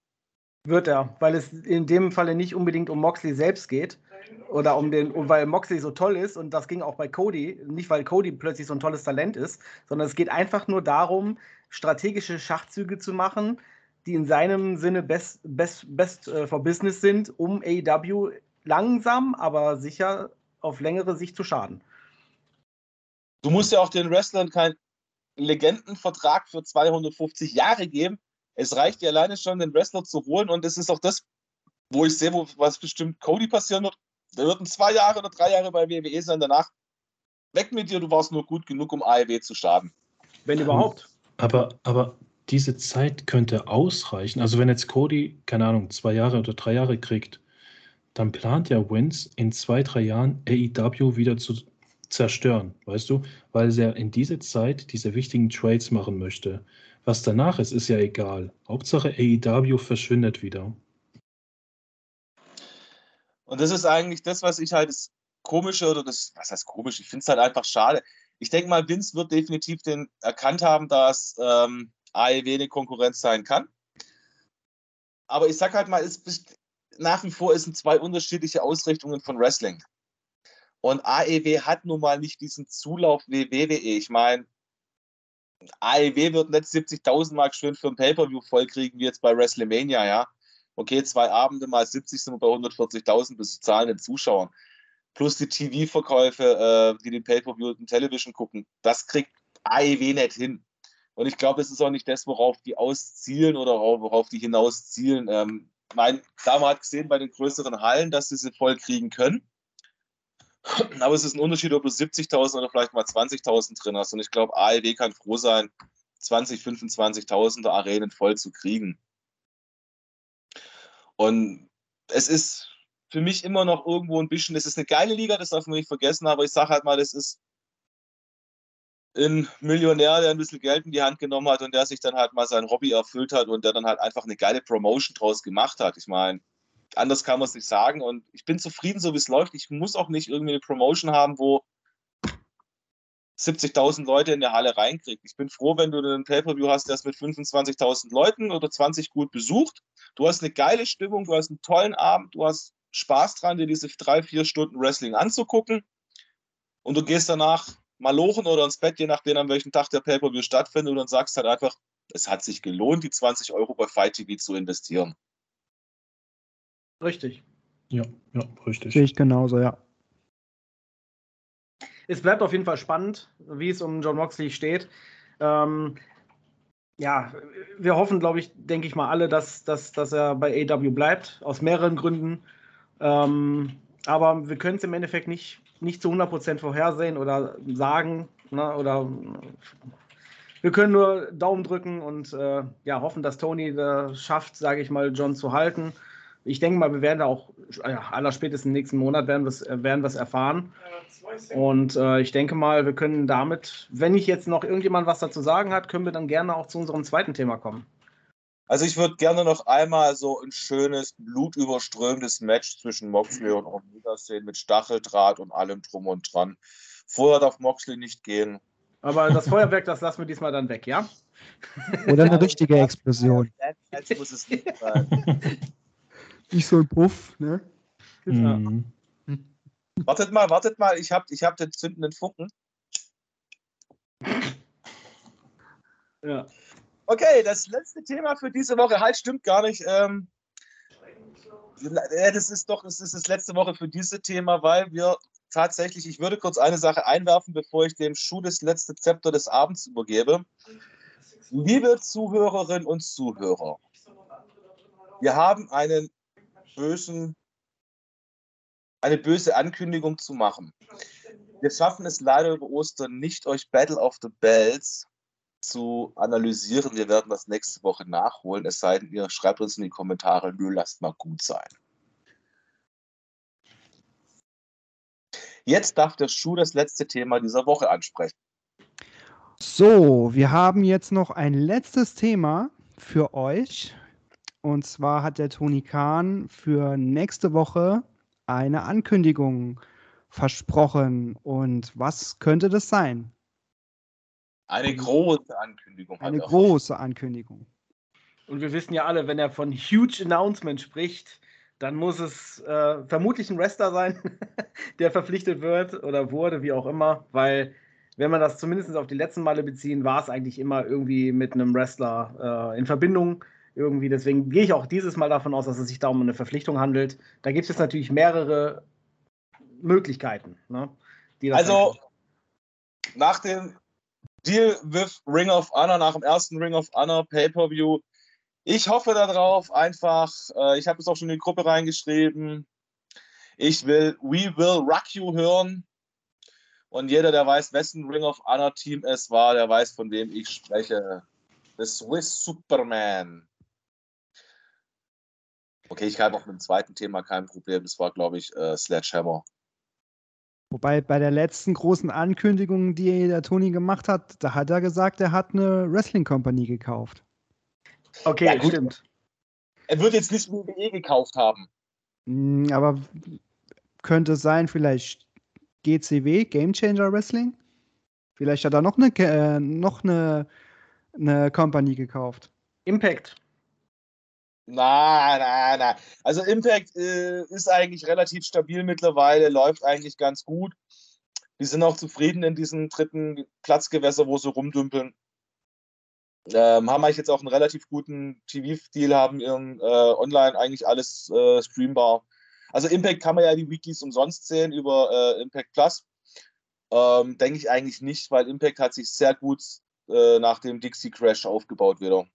Wird er, weil es in dem Falle nicht unbedingt um Moxley selbst geht. Oder um den, weil Moxley so toll ist und das ging auch bei Cody, nicht weil Cody plötzlich so ein tolles Talent ist, sondern es geht einfach nur darum, strategische Schachzüge zu machen, die in seinem Sinne best, best, best uh, for business sind, um AEW langsam, aber sicher auf längere Sicht zu schaden.
Du musst ja auch den Wrestlern keinen Legendenvertrag für 250 Jahre geben. Es reicht ja alleine schon, den Wrestler zu holen und es ist auch das, wo ich sehe, wo, was bestimmt Cody passieren wird. Der wird ein zwei Jahre oder drei Jahre bei WWE sein, danach weg mit dir, du warst nur gut genug, um AEW zu schaden.
Wenn überhaupt.
Aber, aber diese Zeit könnte ausreichen. Also wenn jetzt Cody, keine Ahnung, zwei Jahre oder drei Jahre kriegt, dann plant ja Vince in zwei, drei Jahren AEW wieder zu zerstören, weißt du? Weil er in dieser Zeit diese wichtigen Trades machen möchte. Was danach ist, ist ja egal. Hauptsache AEW verschwindet wieder.
Und das ist eigentlich das, was ich halt das Komische oder das, was heißt komisch? Ich finde es halt einfach schade. Ich denke mal, Vince wird definitiv den erkannt haben, dass ähm, AEW eine Konkurrenz sein kann. Aber ich sag halt mal, es, nach wie vor sind zwei unterschiedliche Ausrichtungen von Wrestling. Und AEW hat nun mal nicht diesen Zulauf wie WWE. Ich meine, AEW wird nicht 70.000 Mark schön für ein Pay-Per-View vollkriegen, wie jetzt bei WrestleMania, ja. Okay, zwei Abende mal 70 sind wir bei 140.000 bis zahlenden Zuschauern. Plus die TV-Verkäufe, äh, die den Pay-Per-View und Television gucken. Das kriegt AEW nicht hin. Und ich glaube, das ist auch nicht das, worauf die auszielen oder worauf die hinaus zielen. Ähm, mein, klar, man hat gesehen bei den größeren Hallen, dass sie sie voll kriegen können. Aber es ist ein Unterschied, ob du 70.000 oder vielleicht mal 20.000 drin hast. Und ich glaube, AEW kann froh sein, 20, 25.000 Arenen voll zu kriegen. Und es ist für mich immer noch irgendwo ein bisschen, es ist eine geile Liga, das darf man nicht vergessen, aber ich sage halt mal, das ist ein Millionär, der ein bisschen Geld in die Hand genommen hat und der sich dann halt mal sein Hobby erfüllt hat und der dann halt einfach eine geile Promotion draus gemacht hat. Ich meine, anders kann man es nicht sagen. Und ich bin zufrieden, so wie es läuft. Ich muss auch nicht irgendwie eine Promotion haben, wo 70.000 Leute in der Halle reinkriegt. Ich bin froh, wenn du einen Pay-Per-View hast, der ist mit 25.000 Leuten oder 20 gut besucht. Du hast eine geile Stimmung, du hast einen tollen Abend, du hast Spaß dran, dir diese drei, vier Stunden Wrestling anzugucken. Und du gehst danach mal lochen oder ins Bett, je nachdem, an welchem Tag der Pay-Per-View stattfindet und sagst halt einfach, es hat sich gelohnt, die 20 Euro bei Fight TV zu investieren.
Richtig.
Ja, ja, richtig.
Sehe ich genauso, ja.
Es bleibt auf jeden Fall spannend, wie es um John Moxley steht. Ähm, ja, wir hoffen, glaube ich, denke ich mal alle, dass, dass, dass er bei AW bleibt, aus mehreren Gründen. Ähm, aber wir können es im Endeffekt nicht, nicht zu 100% vorhersehen oder sagen. Ne, oder wir können nur Daumen drücken und äh, ja, hoffen, dass Tony das schafft, sage ich mal, John zu halten ich denke mal, wir werden da auch ja, aller spätestens nächsten Monat werden wir es werden erfahren. Und äh, ich denke mal, wir können damit, wenn nicht jetzt noch irgendjemand was dazu sagen hat, können wir dann gerne auch zu unserem zweiten Thema kommen.
Also ich würde gerne noch einmal so ein schönes, blutüberströmendes Match zwischen Moxley und Omega sehen mit Stacheldraht und allem drum und dran. Vorher darf Moxley nicht gehen.
Aber das Feuerwerk, das lassen wir diesmal dann weg, ja?
Oder eine [LAUGHS] richtige Explosion.
Jetzt muss es nicht sein. [LAUGHS]
Nicht so ein Puff, ne?
Mhm.
Wartet mal, wartet mal, ich habe ich hab den zündenden Funken.
Ja.
Okay, das letzte Thema für diese Woche, halt, stimmt gar nicht. Ähm, das ist doch, das ist das letzte Woche für dieses Thema, weil wir tatsächlich, ich würde kurz eine Sache einwerfen, bevor ich dem Schuh das letzte Zepter des Abends übergebe. Liebe Zuhörerinnen und Zuhörer, wir haben einen bösen, eine böse Ankündigung zu machen. Wir schaffen es leider über Ostern nicht, euch Battle of the Bells zu analysieren. Wir werden das nächste Woche nachholen, es sei denn, ihr schreibt uns in die Kommentare, nö, lasst mal gut sein. Jetzt darf der Schuh das letzte Thema dieser Woche ansprechen.
So, wir haben jetzt noch ein letztes Thema für euch. Und zwar hat der Toni Kahn für nächste Woche eine Ankündigung versprochen. Und was könnte das sein?
Eine große Ankündigung.
Eine große Ankündigung.
Und wir wissen ja alle, wenn er von Huge Announcement spricht, dann muss es äh, vermutlich ein Wrestler sein, [LAUGHS] der verpflichtet wird oder wurde, wie auch immer, weil wenn man das zumindest auf die letzten Male beziehen, war es eigentlich immer irgendwie mit einem Wrestler äh, in Verbindung. Irgendwie, deswegen gehe ich auch dieses Mal davon aus, dass es sich da um eine Verpflichtung handelt. Da gibt es natürlich mehrere Möglichkeiten. Ne,
also nach dem Deal with Ring of Honor, nach dem ersten Ring of Honor Pay-Per-View, ich hoffe darauf einfach, äh, ich habe es auch schon in die Gruppe reingeschrieben, ich will We Will Rock You hören. Und jeder, der weiß, wessen Ring of Honor Team es war, der weiß, von wem ich spreche. The Swiss Superman. Okay, ich habe auch mit dem zweiten Thema kein Problem. Das war, glaube ich, äh, Sledgehammer.
Wobei bei der letzten großen Ankündigung, die der Toni gemacht hat, da hat er gesagt, er hat eine Wrestling Company gekauft.
Okay, ja, stimmt.
Er wird jetzt nicht WWE gekauft haben.
Hm, aber könnte sein, vielleicht GCW, Game Changer Wrestling. Vielleicht hat er noch eine, äh, noch eine, eine Company gekauft.
Impact.
Nein, nein, nein. Also Impact äh, ist eigentlich relativ stabil mittlerweile, läuft eigentlich ganz gut. Die sind auch zufrieden in diesem dritten Platzgewässer, wo sie rumdümpeln. Ähm, haben eigentlich jetzt auch einen relativ guten TV-Deal, haben ihren äh, online eigentlich alles äh, streambar. Also Impact kann man ja die Weeklies umsonst sehen über äh, Impact Plus. Ähm, Denke ich eigentlich nicht, weil Impact hat sich sehr gut äh, nach dem Dixie Crash aufgebaut wieder.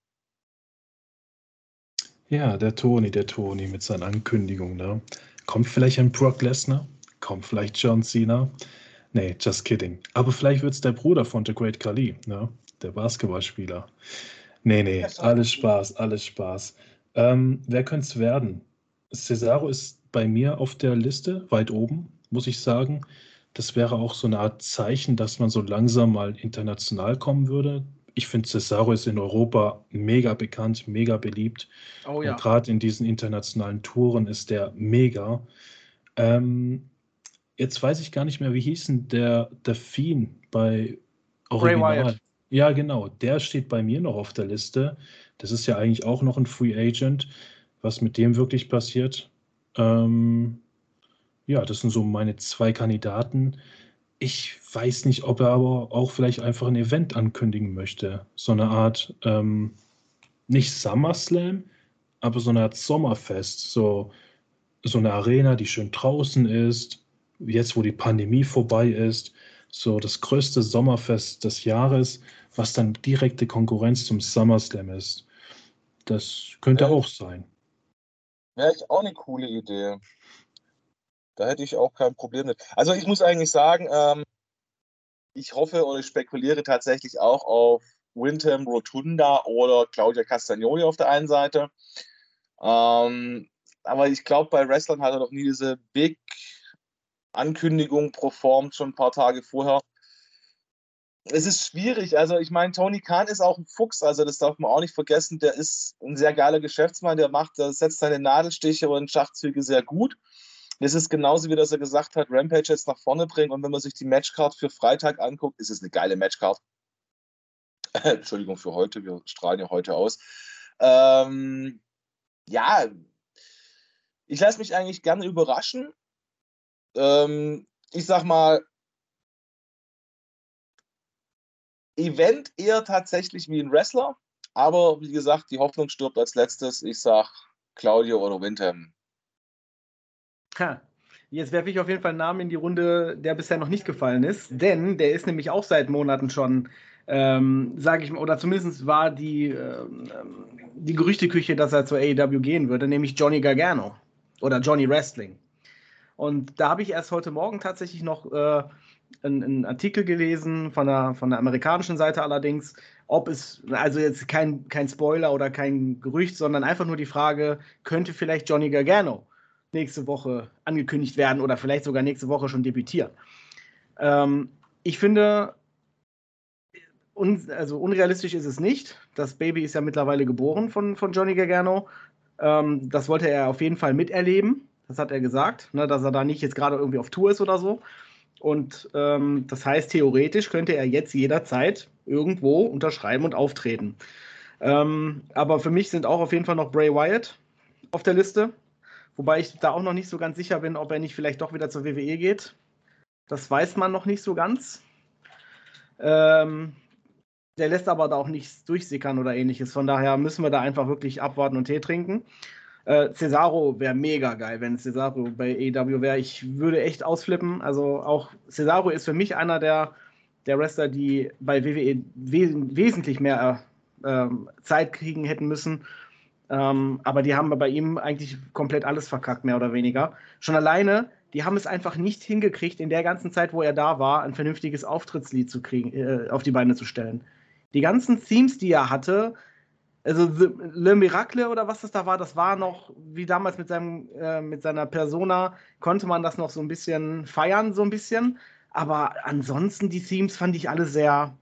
Ja, der Toni, der Toni mit seinen Ankündigungen. Ne? Kommt vielleicht ein Brock Lesnar? Kommt vielleicht John Cena? Nee, just kidding. Aber vielleicht wird es der Bruder von The Great Khali, ne? der Basketballspieler. Nee, nee, alles Spaß, alles Spaß. Ähm, wer könnte es werden? Cesaro ist bei mir auf der Liste, weit oben, muss ich sagen. Das wäre auch so eine Art Zeichen, dass man so langsam mal international kommen würde. Ich finde, Cesaro ist in Europa mega bekannt, mega beliebt. Oh ja. Gerade in diesen internationalen Touren ist der mega. Ähm, jetzt weiß ich gar nicht mehr, wie hieß denn der, der Fiend bei Original. Ja, genau. Der steht bei mir noch auf der Liste. Das ist ja eigentlich auch noch ein Free Agent. Was mit dem wirklich passiert, ähm, ja, das sind so meine zwei Kandidaten. Ich weiß nicht, ob er aber auch vielleicht einfach ein Event ankündigen möchte. So eine Art, ähm, nicht SummerSlam, aber so eine Art Sommerfest. So, so eine Arena, die schön draußen ist. Jetzt, wo die Pandemie vorbei ist. So das größte Sommerfest des Jahres, was dann direkte Konkurrenz zum SummerSlam ist. Das könnte ja. auch sein.
Wäre ich auch eine coole Idee. Da hätte ich auch kein Problem mit. Also ich muss eigentlich sagen, ähm, ich hoffe oder ich spekuliere tatsächlich auch auf Windham Rotunda oder Claudia Castagnoli auf der einen Seite. Ähm, aber ich glaube, bei Wrestlern hat er noch nie diese Big Ankündigung performt, schon ein paar Tage vorher es ist schwierig. Also, ich meine, Tony Khan ist auch ein Fuchs, also das darf man auch nicht vergessen. Der ist ein sehr geiler Geschäftsmann, der macht, der setzt seine Nadelstiche und Schachzüge sehr gut. Es ist genauso, wie dass er gesagt hat, Rampage jetzt nach vorne bringen. Und wenn man sich die Matchcard für Freitag anguckt, ist es eine geile Matchcard. [LAUGHS] Entschuldigung für heute, wir strahlen ja heute aus. Ähm, ja, ich lasse mich eigentlich gerne überraschen. Ähm, ich sag mal, Event eher tatsächlich wie ein Wrestler, aber wie gesagt, die Hoffnung stirbt als letztes. Ich sag Claudio oder Windham.
Ha. Jetzt werfe ich auf jeden Fall einen Namen in die Runde, der bisher noch nicht gefallen ist, denn der ist nämlich auch seit Monaten schon, ähm, sage ich mal, oder zumindest war die, ähm, die Gerüchteküche, dass er zur AEW gehen würde, nämlich Johnny Gargano oder Johnny Wrestling. Und da habe ich erst heute Morgen tatsächlich noch äh, einen, Artikel gelesen von der, von der amerikanischen Seite allerdings, ob es, also jetzt kein, kein Spoiler oder kein Gerücht, sondern einfach nur die Frage, könnte vielleicht Johnny Gargano nächste Woche angekündigt werden oder vielleicht sogar nächste Woche schon debütieren. Ähm, ich finde, un, also unrealistisch ist es nicht. Das Baby ist ja mittlerweile geboren von, von Johnny Gargano. Ähm, das wollte er auf jeden Fall miterleben. Das hat er gesagt, ne, dass er da nicht jetzt gerade irgendwie auf Tour ist oder so. Und ähm, das heißt, theoretisch könnte er jetzt jederzeit irgendwo unterschreiben und auftreten. Ähm, aber für mich sind auch auf jeden Fall noch Bray Wyatt auf der Liste. Wobei ich da auch noch nicht so ganz sicher bin, ob er nicht vielleicht doch wieder zur WWE geht. Das weiß man noch nicht so ganz. Ähm, der lässt aber da auch nichts durchsickern oder ähnliches. Von daher müssen wir da einfach wirklich abwarten und Tee trinken. Äh, Cesaro wäre mega geil, wenn Cesaro bei AEW wäre. Ich würde echt ausflippen. Also auch Cesaro ist für mich einer der, der Wrestler, die bei WWE wes wesentlich mehr äh, Zeit kriegen hätten müssen. Ähm, aber die haben bei ihm eigentlich komplett alles verkackt, mehr oder weniger. Schon alleine, die haben es einfach nicht hingekriegt, in der ganzen Zeit, wo er da war, ein vernünftiges Auftrittslied zu kriegen, äh, auf die Beine zu stellen. Die ganzen Themes, die er hatte, also Le Miracle oder was das da war, das war noch, wie damals mit, seinem, äh, mit seiner Persona, konnte man das noch so ein bisschen feiern, so ein bisschen. Aber ansonsten, die Themes fand ich alle sehr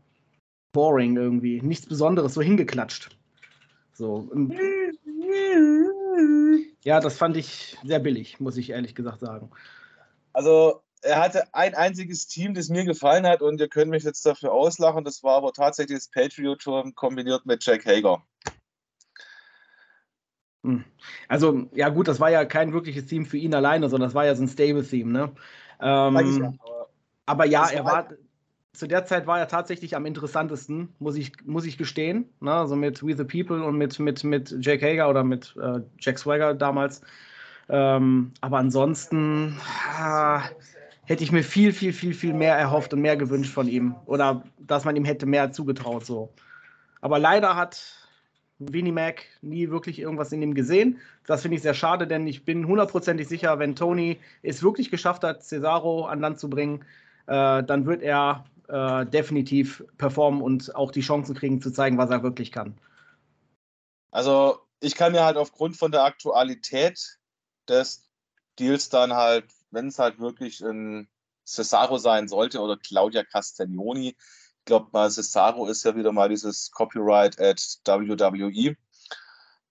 boring irgendwie. Nichts Besonderes, so hingeklatscht. So. Ja, das fand ich sehr billig, muss ich ehrlich gesagt sagen.
Also, er hatte ein einziges Team, das mir gefallen hat und ihr könnt mich jetzt dafür auslachen. Das war aber tatsächlich das Patriot-Turm kombiniert mit Jack Hager.
Hm. Also, ja, gut, das war ja kein wirkliches Team für ihn alleine, sondern das war ja so ein Stable-Theme, ne? Ähm, aber, ja, er war, halt zu der Zeit war er tatsächlich am interessantesten, muss ich, muss ich gestehen. Ne? Also mit We the People und mit, mit, mit Jake Hager oder mit äh, Jack Swagger damals. Ähm, aber ansonsten ah, hätte ich mir viel, viel, viel, viel mehr erhofft und mehr gewünscht von ihm. Oder dass man ihm hätte mehr zugetraut. So. Aber leider hat Winnie Mac nie wirklich irgendwas in ihm gesehen. Das finde ich sehr schade, denn ich bin hundertprozentig sicher, wenn Tony es wirklich geschafft hat, Cesaro an Land zu bringen, äh, dann wird er äh, definitiv performen und auch die Chancen kriegen zu zeigen, was er wirklich kann.
Also ich kann mir halt aufgrund von der Aktualität des Deals dann halt, wenn es halt wirklich ein Cesaro sein sollte oder Claudia Castagnoni, ich glaube mal, Cesaro ist ja wieder mal dieses Copyright at WWE.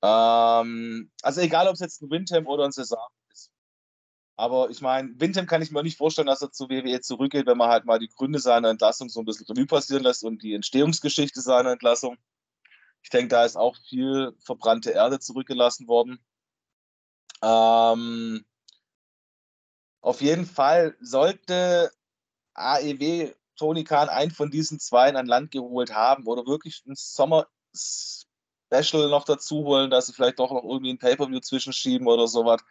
Ähm, also egal, ob es jetzt ein Windham oder ein Cesaro aber ich meine, Windham kann ich mir nicht vorstellen, dass er zu WWE zurückgeht, wenn man halt mal die Gründe seiner Entlassung so ein bisschen Revue passieren lässt und die Entstehungsgeschichte seiner Entlassung. Ich denke, da ist auch viel verbrannte Erde zurückgelassen worden. Ähm, auf jeden Fall sollte AEW Tony Khan einen von diesen zwei an Land geholt haben oder wirklich ein Sommer-Special noch dazu holen, dass sie vielleicht doch noch irgendwie ein Pay-Per-View zwischenschieben oder sowas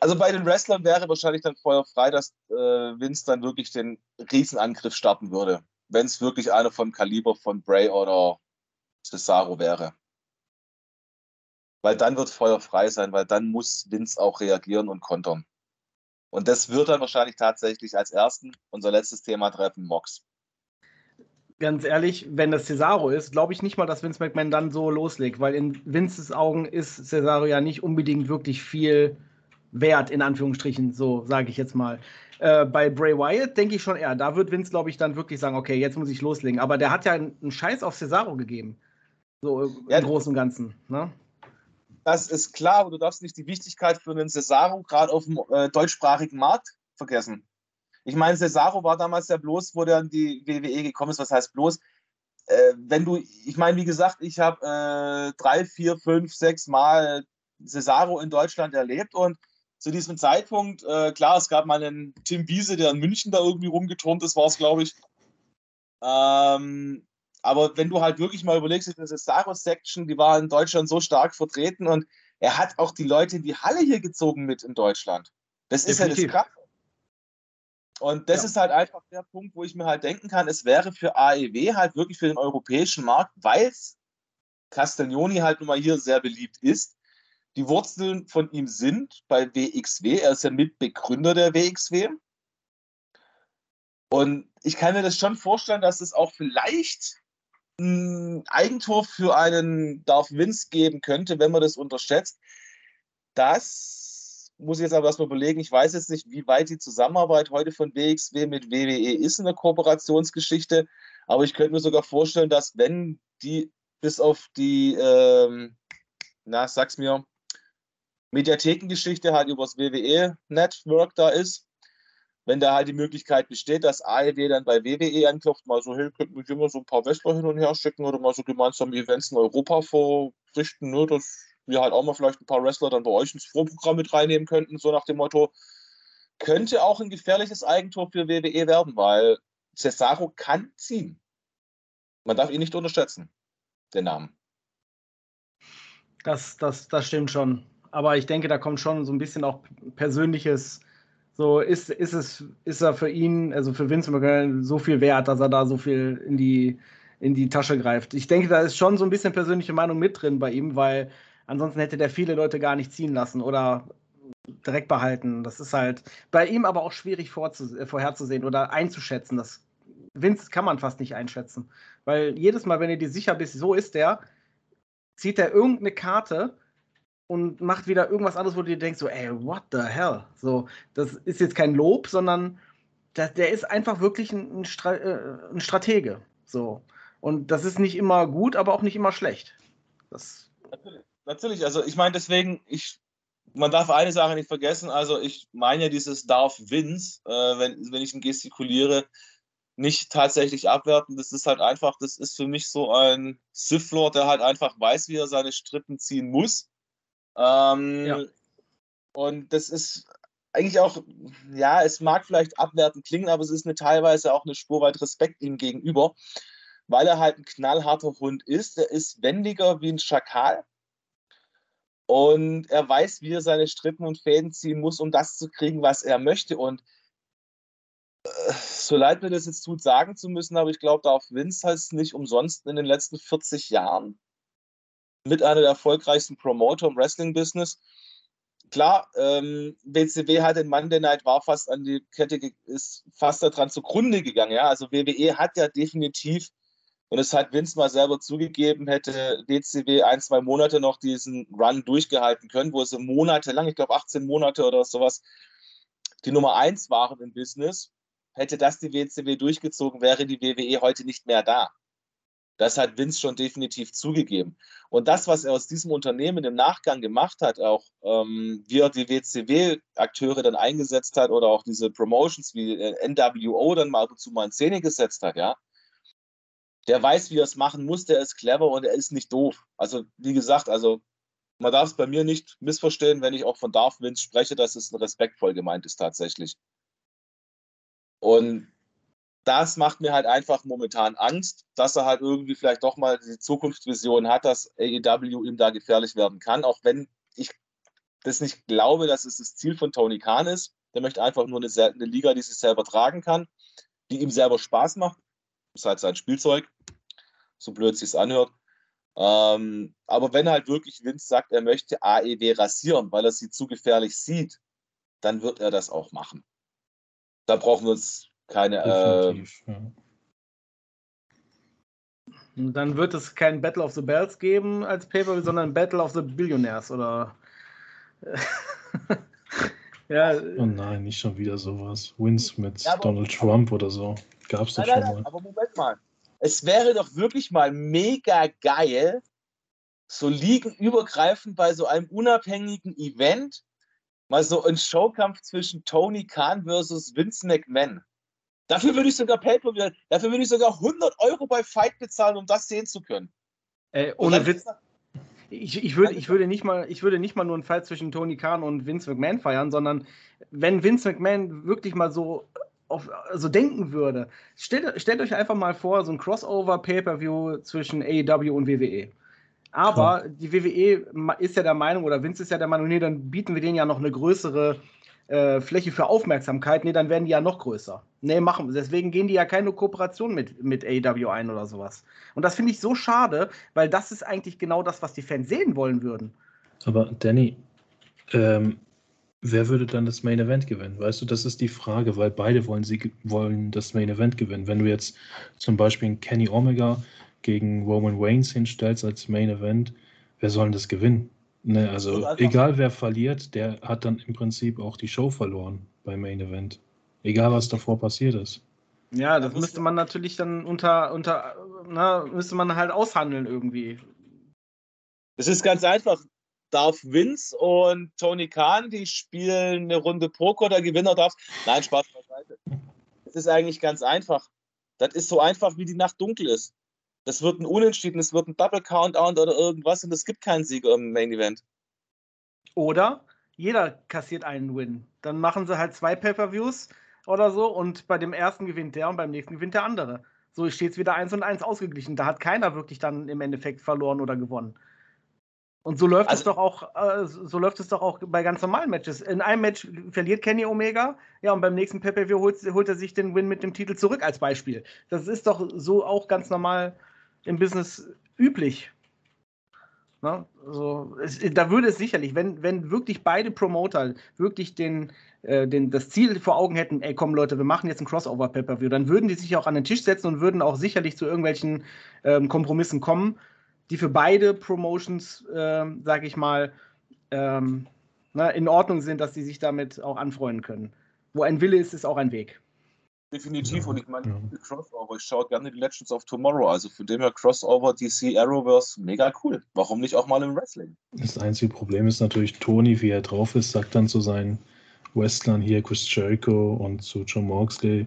also bei den Wrestlern wäre wahrscheinlich dann Feuer frei, dass äh, Vince dann wirklich den Riesenangriff starten würde, wenn es wirklich einer vom Kaliber von Bray oder Cesaro wäre. Weil dann wird Feuer frei sein, weil dann muss Vince auch reagieren und kontern. Und das wird dann wahrscheinlich tatsächlich als ersten unser letztes Thema treffen, Mox.
Ganz ehrlich, wenn das Cesaro ist, glaube ich nicht mal, dass Vince McMahon dann so loslegt, weil in Vinces Augen ist Cesaro ja nicht unbedingt wirklich viel wert, in Anführungsstrichen, so sage ich jetzt mal. Äh, bei Bray Wyatt denke ich schon eher, da wird Vince, glaube ich, dann wirklich sagen, okay, jetzt muss ich loslegen. Aber der hat ja einen Scheiß auf Cesaro gegeben. So im ja, Großen und Ganzen. Ne?
Das ist klar, aber du darfst nicht die Wichtigkeit für einen Cesaro gerade auf dem äh, deutschsprachigen Markt vergessen. Ich meine, Cesaro war damals ja bloß, wo der an die WWE gekommen ist. Was heißt bloß? Äh, wenn du, ich meine, wie gesagt, ich habe äh, drei, vier, fünf, sechs Mal Cesaro in Deutschland erlebt und zu diesem Zeitpunkt, äh, klar, es gab mal einen Tim Wiese, der in München da irgendwie rumgeturnt ist, war es, glaube ich. Ähm, aber wenn du halt wirklich mal überlegst, diese Cesaro-Section, die war in Deutschland so stark vertreten und er hat auch die Leute in die Halle hier gezogen mit in Deutschland. Das ist ja das Krasse. Und das ja. ist halt einfach der Punkt, wo ich mir halt denken kann, es wäre für AEW halt wirklich für den europäischen Markt, weil Castagnoni halt nun mal hier sehr beliebt ist, die Wurzeln von ihm sind bei WXW. Er ist ja Mitbegründer der WXW. Und ich kann mir das schon vorstellen, dass es auch vielleicht ein Eigentor für einen Darth Vince geben könnte, wenn man das unterschätzt. Das muss ich jetzt aber erstmal überlegen. Ich weiß jetzt nicht, wie weit die Zusammenarbeit heute von WXW mit WWE ist in der Kooperationsgeschichte. Aber ich könnte mir sogar vorstellen, dass wenn die bis auf die, ähm, na, sag's mir, Mediathekengeschichte halt übers WWE-Network da ist. Wenn da halt die Möglichkeit besteht, dass AEW dann bei WWE anklopft, mal so, hey, könnten wir immer so ein paar Wrestler hin und her schicken oder mal so gemeinsame Events in Europa vorrichten, ne, dass wir halt auch mal vielleicht ein paar Wrestler dann bei euch ins Vorprogramm mit reinnehmen könnten, so nach dem Motto, könnte auch ein gefährliches Eigentor für WWE werden, weil Cesaro kann ziehen. Man darf ihn nicht unterschätzen, den Namen.
Das, das, das stimmt schon. Aber ich denke, da kommt schon so ein bisschen auch persönliches. So ist, ist es, ist er für ihn, also für Vince McMahon, so viel wert, dass er da so viel in die, in die Tasche greift. Ich denke, da ist schon so ein bisschen persönliche Meinung mit drin bei ihm, weil ansonsten hätte der viele Leute gar nicht ziehen lassen oder direkt behalten. Das ist halt bei ihm aber auch schwierig äh, vorherzusehen oder einzuschätzen. Das Vince kann man fast nicht einschätzen. Weil jedes Mal, wenn du dir sicher bist, so ist der, zieht er irgendeine Karte und macht wieder irgendwas anderes, wo du dir denkst, so, ey, what the hell? So, das ist jetzt kein Lob, sondern der, der ist einfach wirklich ein, ein, Stra äh, ein, Stratege. So. Und das ist nicht immer gut, aber auch nicht immer schlecht. Das
natürlich, natürlich, also ich meine, deswegen, ich, man darf eine Sache nicht vergessen, also ich meine ja dieses Darf Wins, äh, wenn, wenn ich ihn gestikuliere, nicht tatsächlich abwerten. Das ist halt einfach, das ist für mich so ein Sith Lord, der halt einfach weiß, wie er seine Strippen ziehen muss. Ähm, ja. Und das ist eigentlich auch, ja, es mag vielleicht abwertend klingen, aber es ist eine teilweise auch eine Spur weit Respekt ihm gegenüber, weil er halt ein knallharter Hund ist. Er ist wendiger wie ein Schakal. Und er weiß, wie er seine Strippen und Fäden ziehen muss, um das zu kriegen, was er möchte. Und so leid mir das jetzt tut, sagen zu müssen, aber ich glaube, da auf Vince heißt es nicht umsonst in den letzten 40 Jahren mit einer der erfolgreichsten Promoter im Wrestling-Business. Klar, ähm, WCW hat in Monday Night war fast an die Kette, ist fast daran zugrunde gegangen. Ja? Also WWE hat ja definitiv, und es hat Vince mal selber zugegeben, hätte WCW ein, zwei Monate noch diesen Run durchgehalten können, wo sie monatelang, ich glaube 18 Monate oder sowas, die Nummer eins waren im Business hätte das die WCW durchgezogen, wäre die WWE heute nicht mehr da. Das hat Vince schon definitiv zugegeben. Und das, was er aus diesem Unternehmen im Nachgang gemacht hat, auch ähm, wie er die WCW-Akteure dann eingesetzt hat oder auch diese Promotions wie äh, NWO dann mal ab und zu mal in Szene gesetzt hat, ja, der weiß, wie er es machen muss, der ist clever und er ist nicht doof. Also, wie gesagt, also man darf es bei mir nicht missverstehen, wenn ich auch von Darth Vince spreche, dass es respektvoll gemeint ist tatsächlich. Und das macht mir halt einfach momentan Angst, dass er halt irgendwie vielleicht doch mal die Zukunftsvision hat, dass AEW ihm da gefährlich werden kann, auch wenn ich das nicht glaube, dass es das Ziel von Tony Khan ist. Der möchte einfach nur eine, eine Liga, die sich selber tragen kann, die ihm selber Spaß macht. Das ist halt sein Spielzeug, so blöd sich anhört. Ähm, aber wenn halt wirklich Vince sagt, er möchte AEW rasieren, weil er sie zu gefährlich sieht, dann wird er das auch machen. Da brauchen wir uns keine. Äh, ja.
Dann wird es kein Battle of the Bells geben als Paper, sondern Battle of the Billionaires oder. [LAUGHS]
ja. Oh nein, nicht schon wieder sowas. Wins mit ja, Donald Trump oder so. Gab es doch schon mal.
Aber Moment mal. Es wäre doch wirklich mal mega geil, so liegenübergreifend bei so einem unabhängigen Event mal so ein Showkampf zwischen Tony Khan versus Vince McMahon. Dafür würde ich sogar Pay dafür würde ich sogar 100 Euro bei Fight bezahlen, um das sehen zu können.
Äh, ohne Witz. Ich, ich, würde, ich, würde nicht mal, ich würde nicht mal nur einen Fight zwischen Tony Khan und Vince McMahon feiern, sondern wenn Vince McMahon wirklich mal so auf, so denken würde, stellt, stellt euch einfach mal vor, so ein Crossover-Pay-Per-View zwischen AEW und WWE. Aber die WWE ist ja der Meinung, oder Vince ist ja der Meinung, nee, dann bieten wir denen ja noch eine größere äh, Fläche für Aufmerksamkeit. Nee, dann werden die ja noch größer. Nee, machen. Deswegen gehen die ja keine Kooperation mit, mit AEW ein oder sowas. Und das finde ich so schade, weil das ist eigentlich genau das, was die Fans sehen wollen würden.
Aber Danny, ähm, wer würde dann das Main Event gewinnen? Weißt du, das ist die Frage, weil beide wollen, sie wollen das Main Event gewinnen. Wenn du jetzt zum Beispiel Kenny Omega gegen Roman Reigns hinstellst als Main Event, wer soll denn das gewinnen? Ne, also egal wer verliert, der hat dann im Prinzip auch die Show verloren beim Main Event. Egal was davor passiert ist.
Ja, das müsste man natürlich dann unter, unter, na, müsste man halt aushandeln irgendwie.
Es ist ganz einfach. darf Vince und Tony Khan, die spielen eine Runde Poker, der Gewinner darf. Nein, Spaß beiseite. Es ist eigentlich ganz einfach. Das ist so einfach, wie die Nacht dunkel ist. Das wird ein Unentschieden, es wird ein Double Countdown oder irgendwas und es gibt keinen Sieger im Main Event.
Oder jeder kassiert einen Win. Dann machen sie halt zwei Pay-Per-Views oder so und bei dem ersten gewinnt der und beim nächsten gewinnt der andere. So steht es wieder 1 und 1 ausgeglichen. Da hat keiner wirklich dann im Endeffekt verloren oder gewonnen. Und so läuft also, es doch auch, äh, so läuft es doch auch bei ganz normalen Matches. In einem Match verliert Kenny Omega, ja, und beim nächsten Pay-Per-View holt, holt, er sich den Win mit dem Titel zurück als Beispiel. Das ist doch so auch ganz normal im Business üblich. Ne? Also, es, da würde es sicherlich, wenn, wenn wirklich beide Promoter wirklich den, äh, den, das Ziel vor Augen hätten, ey komm Leute, wir machen jetzt ein Crossover-Pay-Per-View, dann würden die sich auch an den Tisch setzen und würden auch sicherlich zu irgendwelchen ähm, Kompromissen kommen, die für beide Promotions, äh, sage ich mal, ähm, na, in Ordnung sind, dass sie sich damit auch anfreunden können. Wo ein Wille ist, ist auch ein Weg.
Definitiv, und ich meine, ja. Crossover, ich schaue gerne die Legends of Tomorrow, also von dem her Crossover DC Arrowverse, mega cool. Warum nicht auch mal im Wrestling?
Das einzige Problem ist natürlich, Tony, wie er drauf ist, sagt dann zu seinen Wrestlern hier, Chris Jericho und zu John Moxley,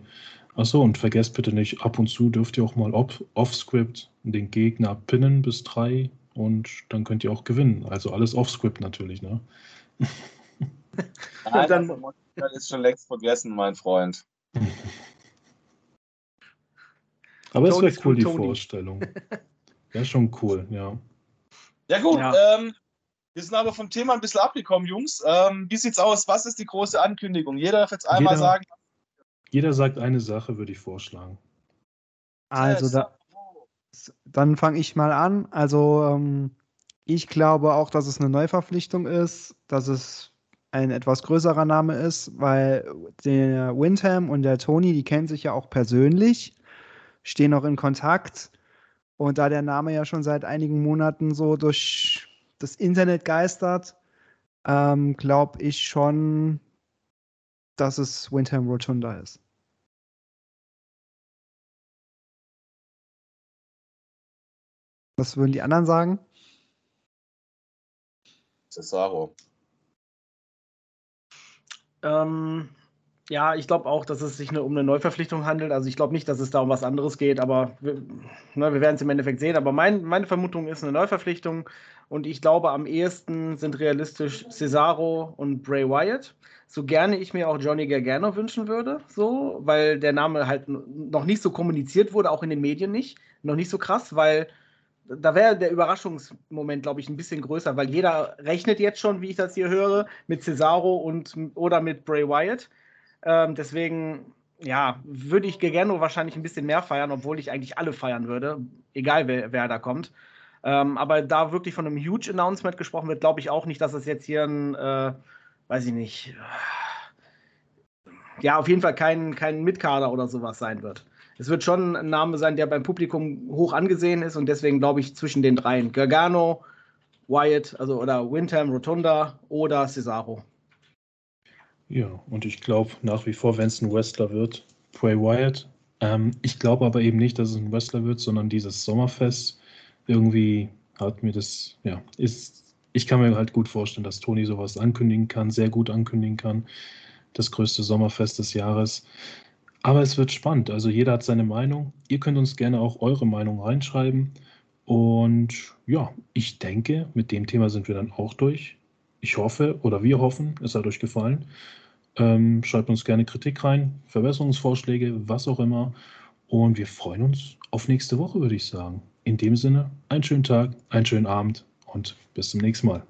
achso, und vergesst bitte nicht, ab und zu dürft ihr auch mal off-script den Gegner pinnen bis drei und dann könnt ihr auch gewinnen. Also alles off-script natürlich, ne? [LAUGHS]
Nein, dann ist schon längst vergessen, mein Freund. [LAUGHS]
Aber es wäre cool, die Tony. Vorstellung. Wäre schon cool, ja.
Ja, gut. Ja. Ähm, wir sind aber vom Thema ein bisschen abgekommen, Jungs. Ähm, wie sieht's aus? Was ist die große Ankündigung? Jeder darf jetzt einmal
jeder,
sagen.
Jeder sagt eine Sache, würde ich vorschlagen.
Also, da, dann fange ich mal an. Also, ähm, ich glaube auch, dass es eine Neuverpflichtung ist, dass es ein etwas größerer Name ist, weil der Windham und der Tony, die kennen sich ja auch persönlich stehen noch in Kontakt. Und da der Name ja schon seit einigen Monaten so durch das Internet geistert, ähm, glaube ich schon, dass es Windham Rotunda ist. Was würden die anderen sagen?
Cesaro.
Ähm, ja, ich glaube auch, dass es sich eine, um eine Neuverpflichtung handelt. Also ich glaube nicht, dass es da um was anderes geht, aber wir, ne, wir werden es im Endeffekt sehen. Aber mein, meine Vermutung ist eine Neuverpflichtung und ich glaube, am ehesten sind realistisch Cesaro und Bray Wyatt. So gerne ich mir auch Johnny Gargano wünschen würde, so, weil der Name halt noch nicht so kommuniziert wurde, auch in den Medien nicht. Noch nicht so krass, weil da wäre der Überraschungsmoment, glaube ich, ein bisschen größer, weil jeder rechnet jetzt schon, wie ich das hier höre, mit Cesaro und oder mit Bray Wyatt. Ähm, deswegen, ja, würde ich Gergerno wahrscheinlich ein bisschen mehr feiern, obwohl ich eigentlich alle feiern würde, egal wer, wer da kommt. Ähm, aber da wirklich von einem Huge Announcement gesprochen wird, glaube ich auch nicht, dass es jetzt hier ein, äh, weiß ich nicht, ja, auf jeden Fall kein, kein Mitkader oder sowas sein wird. Es wird schon ein Name sein, der beim Publikum hoch angesehen ist und deswegen glaube ich zwischen den dreien. Gargano, Wyatt, also oder Windham, Rotunda oder Cesaro.
Ja, und ich glaube nach wie vor, wenn es ein Wrestler wird, Bray Wyatt. Ähm, ich glaube aber eben nicht, dass es ein Wrestler wird, sondern dieses Sommerfest. Irgendwie hat mir das, ja, ist, ich kann mir halt gut vorstellen, dass Toni sowas ankündigen kann, sehr gut ankündigen kann. Das größte Sommerfest des Jahres. Aber es wird spannend. Also jeder hat seine Meinung. Ihr könnt uns gerne auch eure Meinung reinschreiben. Und ja, ich denke, mit dem Thema sind wir dann auch durch. Ich hoffe oder wir hoffen, es hat euch gefallen. Ähm, schreibt uns gerne Kritik rein, Verbesserungsvorschläge, was auch immer. Und wir freuen uns auf nächste Woche, würde ich sagen. In dem Sinne, einen schönen Tag, einen schönen Abend und bis zum nächsten Mal.